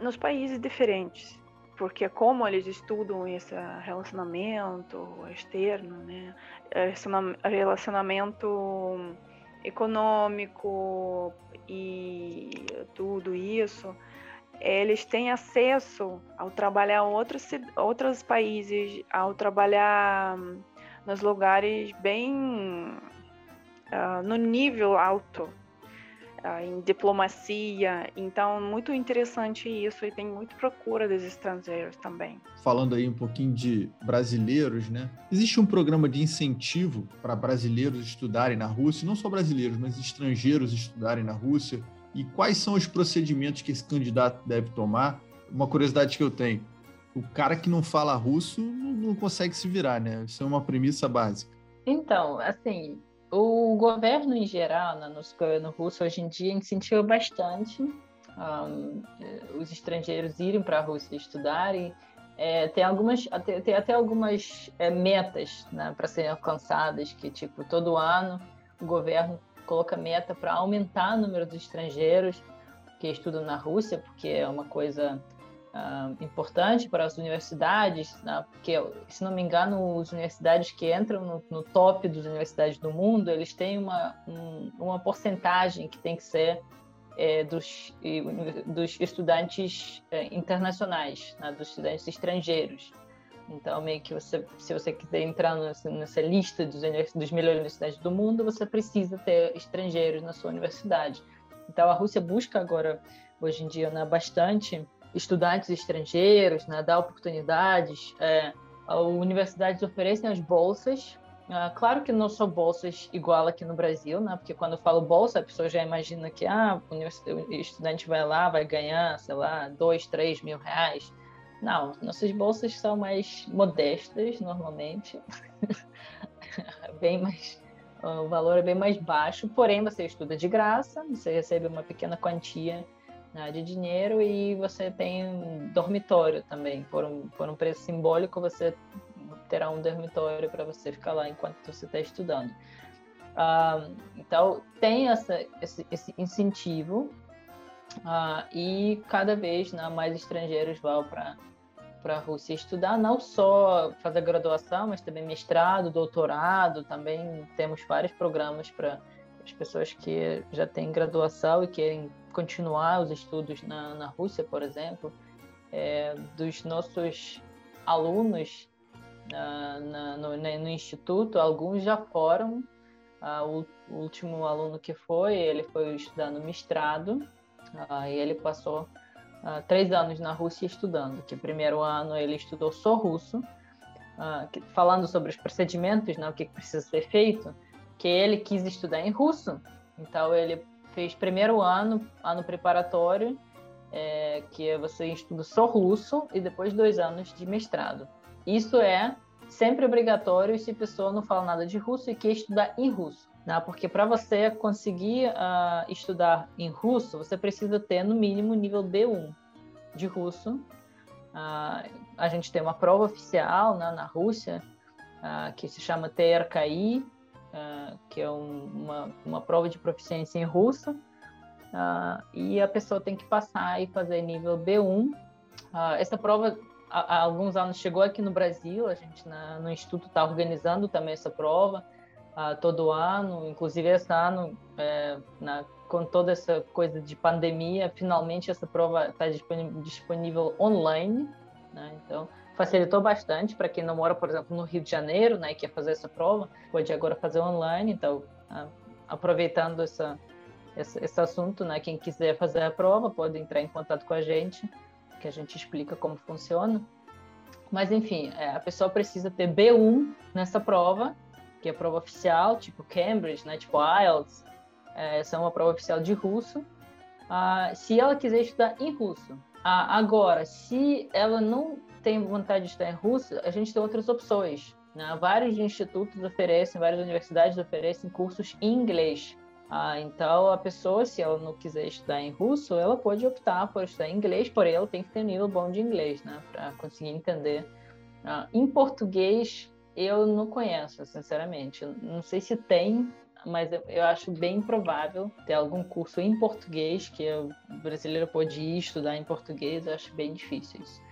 Speaker 3: nos países diferentes, porque como eles estudam esse relacionamento externo, né, relacionamento econômico e tudo isso, eles têm acesso ao trabalhar outros, outros países, ao trabalhar nos lugares bem uh, no nível alto em diplomacia. Então, muito interessante isso e tem muita procura dos estrangeiros também.
Speaker 1: Falando aí um pouquinho de brasileiros, né? Existe um programa de incentivo para brasileiros estudarem na Rússia, não só brasileiros, mas estrangeiros estudarem na Rússia. E quais são os procedimentos que esse candidato deve tomar? Uma curiosidade que eu tenho: o cara que não fala russo não, não consegue se virar, né? Isso é uma premissa básica.
Speaker 2: Então, assim, o governo em geral, né, no governo russo, hoje em dia, incentiva bastante um, os estrangeiros irem para a Rússia estudarem. É, tem algumas até, tem até algumas é, metas né, para serem alcançadas que tipo todo ano o governo coloca meta para aumentar o número de estrangeiros que estudam na Rússia porque é uma coisa uh, importante para as universidades, né? porque, se não me engano, as universidades que entram no, no top das universidades do mundo, eles têm uma, um, uma porcentagem que tem que ser é, dos, dos estudantes é, internacionais, né? dos estudantes estrangeiros. Então, meio que você, se você quiser entrar nessa, nessa lista dos, dos melhores universidades do mundo, você precisa ter estrangeiros na sua universidade. Então, a Rússia busca agora, hoje em dia, né, bastante estudantes estrangeiros, né, dar oportunidades. É, universidades oferecem as bolsas. É, claro que não são bolsas igual aqui no Brasil, né, porque quando eu falo bolsa, a pessoa já imagina que ah, o estudante vai lá, vai ganhar, sei lá, dois, três mil reais. Não, nossas bolsas são mais modestas, normalmente. bem mais o valor é bem mais baixo, porém você estuda de graça, você recebe uma pequena quantia né, de dinheiro e você tem um dormitório também. Por um, por um preço simbólico, você terá um dormitório para você ficar lá enquanto você está estudando. Ah, então, tem essa, esse, esse incentivo ah, e cada vez né, mais estrangeiros vão para para a Rússia estudar, não só fazer graduação, mas também mestrado, doutorado, também temos vários programas para as pessoas que já têm graduação e querem continuar os estudos na, na Rússia, por exemplo, é, dos nossos alunos na, na, no, no, instituto, alguns já foram. Ah, o, o, último aluno que foi, ele foi estudar no mestrado ah, e ele passou ah, três anos na Rússia estudando. Que primeiro ano ele estudou só russo, que, falando sobre os procedimentos, né, o que precisa ser feito que ele quis estudar em russo. Então ele fez primeiro ano, ano preparatório, é, que você estuda só russo e depois dois anos de mestrado. Isso é sempre obrigatório se a pessoa não fala nada de russo e quer estudar em russo. Né? Porque para você conseguir uh, estudar em russo, você precisa ter no mínimo nível B1 de russo. Uh, a gente tem uma prova oficial né, na Rússia uh, que se chama TRKI, que é um, uma, uma prova de proficiência em russo. e a pessoa tem que passar e fazer nível B1. essa prova há, alguns anos chegou aqui no Brasil, a gente na, no Instituto está organizando também essa prova uh, todo ano, inclusive esse ano, é, na, com toda essa coisa de pandemia, finalmente essa prova está disponível, online, né? então facilitou bastante para quem não mora, por exemplo, no Rio de Janeiro, né, e quer fazer essa prova, pode agora fazer online, então uh, aproveitando essa, esse, esse assunto, né, quem quiser fazer a prova pode entrar em contato com a gente que a gente explica como funciona. Mas, enfim, é, a pessoa precisa ter B1 nessa prova, que é a prova oficial, tipo Cambridge, né, tipo IELTS, é, essa é uma prova oficial de russo, ah, se ela quiser estudar em russo. Ah, agora, se ela não tem vontade de estudar em russo, a gente tem outras opções. Né? Vários institutos oferecem, várias universidades oferecem cursos em inglês. Ah, então, a pessoa, se ela não quiser estudar em russo, ela pode optar por estudar em inglês, porém ela tem que ter nível bom de inglês, né, para conseguir entender. Ah, em português, eu não conheço, sinceramente. Não sei se tem, mas eu, eu, acho bem improvável ter algum curso em português que o brasileiro pode ir estudar em português. Eu acho bem difícil isso.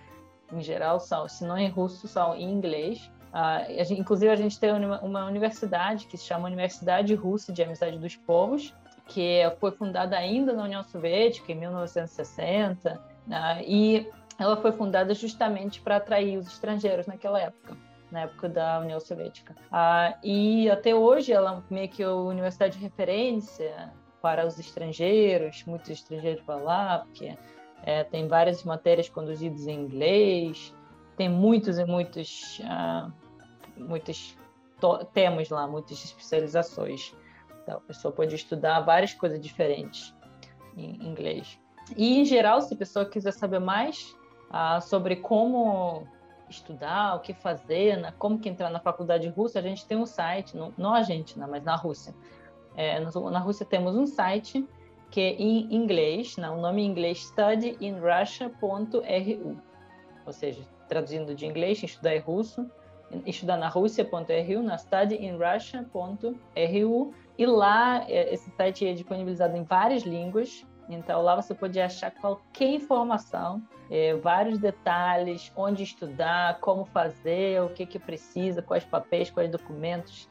Speaker 2: Em geral, são, se não em russo, são em inglês. Uh, a gente, inclusive, a gente tem uma universidade que se chama Universidade Russa de Amizade dos Povos, que foi fundada ainda na União Soviética, em 1960, uh, né, e ela foi fundada justamente para atrair os estrangeiros naquela época, na época da União Soviética. Uh, e até hoje ela é meio que a universidade de referência para os estrangeiros, muitos estrangeiros vão lá, porque é, tem várias matérias conduzidas em inglês, tem muitos e muitos uh, muitos temas lá, muitas especializações. Então, a pessoa pode estudar várias coisas diferentes em inglês. E, em geral, se a pessoa quiser saber mais ah, sobre como estudar, o que fazer, né, como que entrar na faculdade russa, a gente tem um site, não, não a gente, né, mas na Rússia. É, na Rússia temos um site que é em inglês, o nome em inglês studyinrussia.ru, ou seja, traduzindo de inglês, estudar em russo, estudar na Rússia.ru, na studyinrussia.ru, e lá é, esse site é disponibilizado em várias línguas, então lá você pode achar qualquer informação, é, vários detalhes, onde estudar, como fazer, o que que precisa, quais papéis, quais documentos,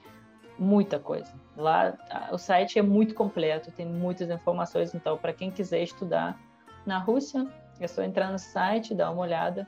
Speaker 2: muita coisa. Lá o site é muito completo, tem muitas informações, então para quem quiser estudar na Rússia, é só entrar no site, dar uma olhada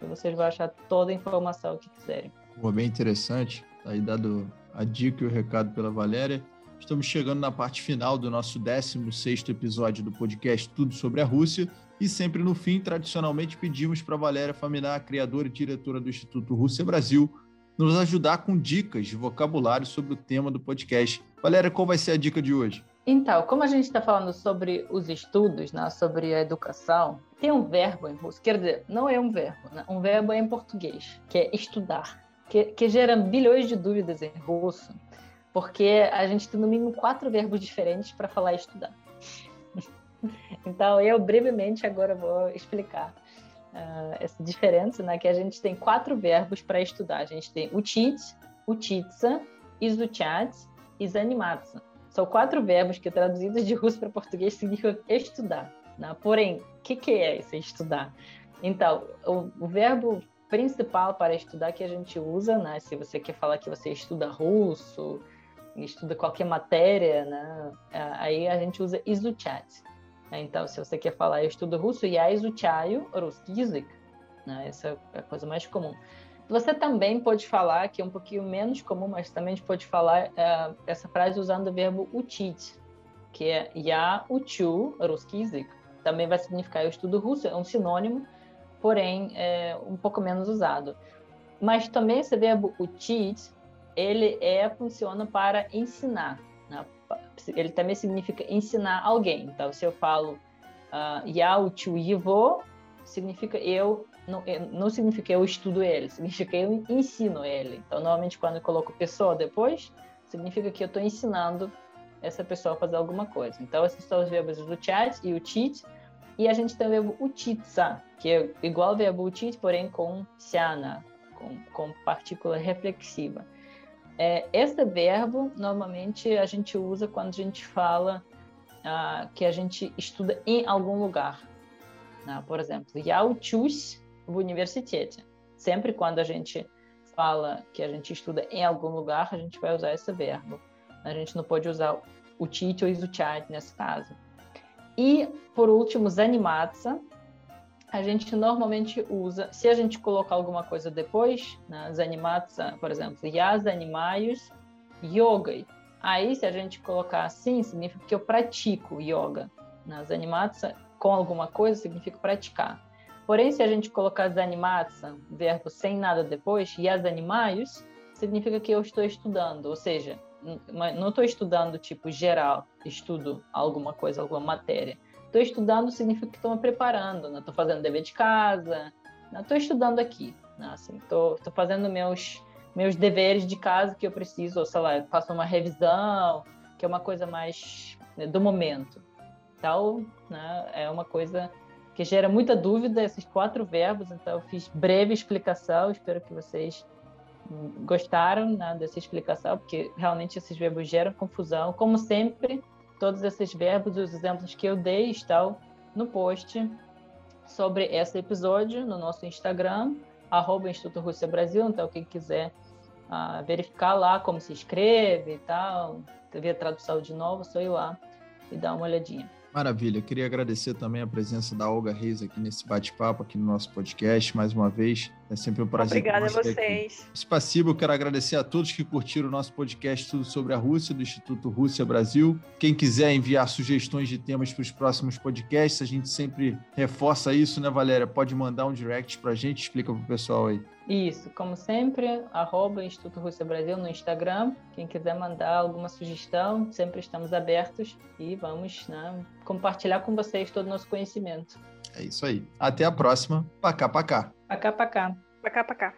Speaker 2: e vocês vão achar toda a informação que quiserem.
Speaker 1: Pô, bem interessante. Tá aí dado a dica e o recado pela Valéria. Estamos chegando na parte final do nosso 16º episódio do podcast Tudo sobre a Rússia e sempre no fim, tradicionalmente, pedimos para Valéria Faminar, criadora e diretora do Instituto Rússia Brasil, nos ajudar com dicas de vocabulário sobre o tema do podcast. Valéria, qual vai ser a dica de hoje?
Speaker 2: Então, como a gente está falando sobre os estudos, né, sobre a educação, tem um verbo em russo, quer dizer, não é um verbo, né, um verbo é em português, que é estudar que, que gera bilhões de dúvidas em russo, porque a gente tem no mínimo quatro verbos diferentes para falar estudar. então, eu brevemente agora vou explicar uh, essa diferença, né? Que a gente tem quatro verbos para estudar. A gente tem utit, utitsa, izuchat e zanimatsa. São quatro verbos que traduzidos de russo para português significam estudar. Né? Porém, o que, que é esse estudar? Então, o, o verbo principal para estudar que a gente usa, né? Se você quer falar que você estuda russo, estuda qualquer matéria, né? Ah, aí a gente usa izuchat. Então, se você quer falar eu estudo russo, я изучаю русский язык. Né? Essa é a coisa mais comum. Você também pode falar, que é um pouquinho menos comum, mas também pode falar é, essa frase usando o verbo учить, que é я учу русский язык. Também vai significar eu estudo russo, é um sinônimo, porém é um pouco menos usado. Mas também esse verbo учить, ele é funciona para ensinar. Né? ele também significa ensinar alguém. Então, se eu falo ah, Yao Chu Yivo, significa eu não, não significa eu estudo ele, significa eu ensino ele. Então, normalmente, quando eu coloco pessoa depois, significa que eu estou ensinando essa pessoa a fazer alguma coisa. Então, esses são os verbos do chat e o teach. E a gente tem o verbo utitsa, que é igual ao verbo utit, porém com siana, com, com partícula reflexiva. É, esse verbo, normalmente, a gente usa quando a gente fala ah, que a gente estuda em algum lugar. Né? Por exemplo, я учусь в университете. Sempre quando a gente fala que a gente estuda em algum lugar, a gente vai usar esse verbo. A gente não pode usar o tit ou o chat nesse caso. E, por último, zanimatsa. a gente normalmente usa, se a gente colocar alguma coisa depois, né, zanimatsa, por exemplo, ya zanimayus yoga. Aí, se a gente colocar assim, significa que eu pratico yoga. Né? Zanimatsa com alguma coisa significa praticar. Porém, se a gente colocar zanimatsa, verbo sem nada depois, e as animais, significa que eu estou estudando, ou seja, não estou estudando tipo geral, estudo alguma coisa, alguma matéria. Estou estudando significa que estou me preparando, estou né? fazendo dever de casa, estou estudando aqui, né? assim, estou fazendo meus meus deveres de casa que eu preciso, ou sei lá, faço uma revisão, que é uma coisa mais né, do momento. Então, né, é uma coisa que gera muita dúvida, esses quatro verbos, então eu fiz breve explicação, espero que vocês gostaram né, dessa explicação, porque realmente esses verbos geram confusão. Como sempre, todos esses verbos e os exemplos que eu dei estão no post sobre esse episódio no nosso Instagram, arroba Instituto Rússia Brasil, então quem quiser uh, verificar lá como se escreve e tal, ver a tradução de novo, só ir lá e dar uma olhadinha.
Speaker 1: Maravilha, queria agradecer também a presença da Olga Reis aqui nesse bate-papo, aqui no nosso podcast, mais uma vez. É sempre um prazer.
Speaker 3: Obrigada a vocês.
Speaker 1: Espacibo, quero agradecer a todos que curtiram o nosso podcast Tudo sobre a Rússia, do Instituto Rússia Brasil. Quem quiser enviar sugestões de temas para os próximos podcasts, a gente sempre reforça isso, né, Valéria? Pode mandar um direct para a gente, explica para o pessoal aí.
Speaker 2: Isso, como sempre, arroba Instituto Rússia Brasil no Instagram. Quem quiser mandar alguma sugestão, sempre estamos abertos e vamos né, compartilhar com vocês todo o nosso conhecimento.
Speaker 1: É isso aí. Até a próxima. Pacá, pacá.
Speaker 2: Pacá, pacá.
Speaker 3: Pacá, pacá.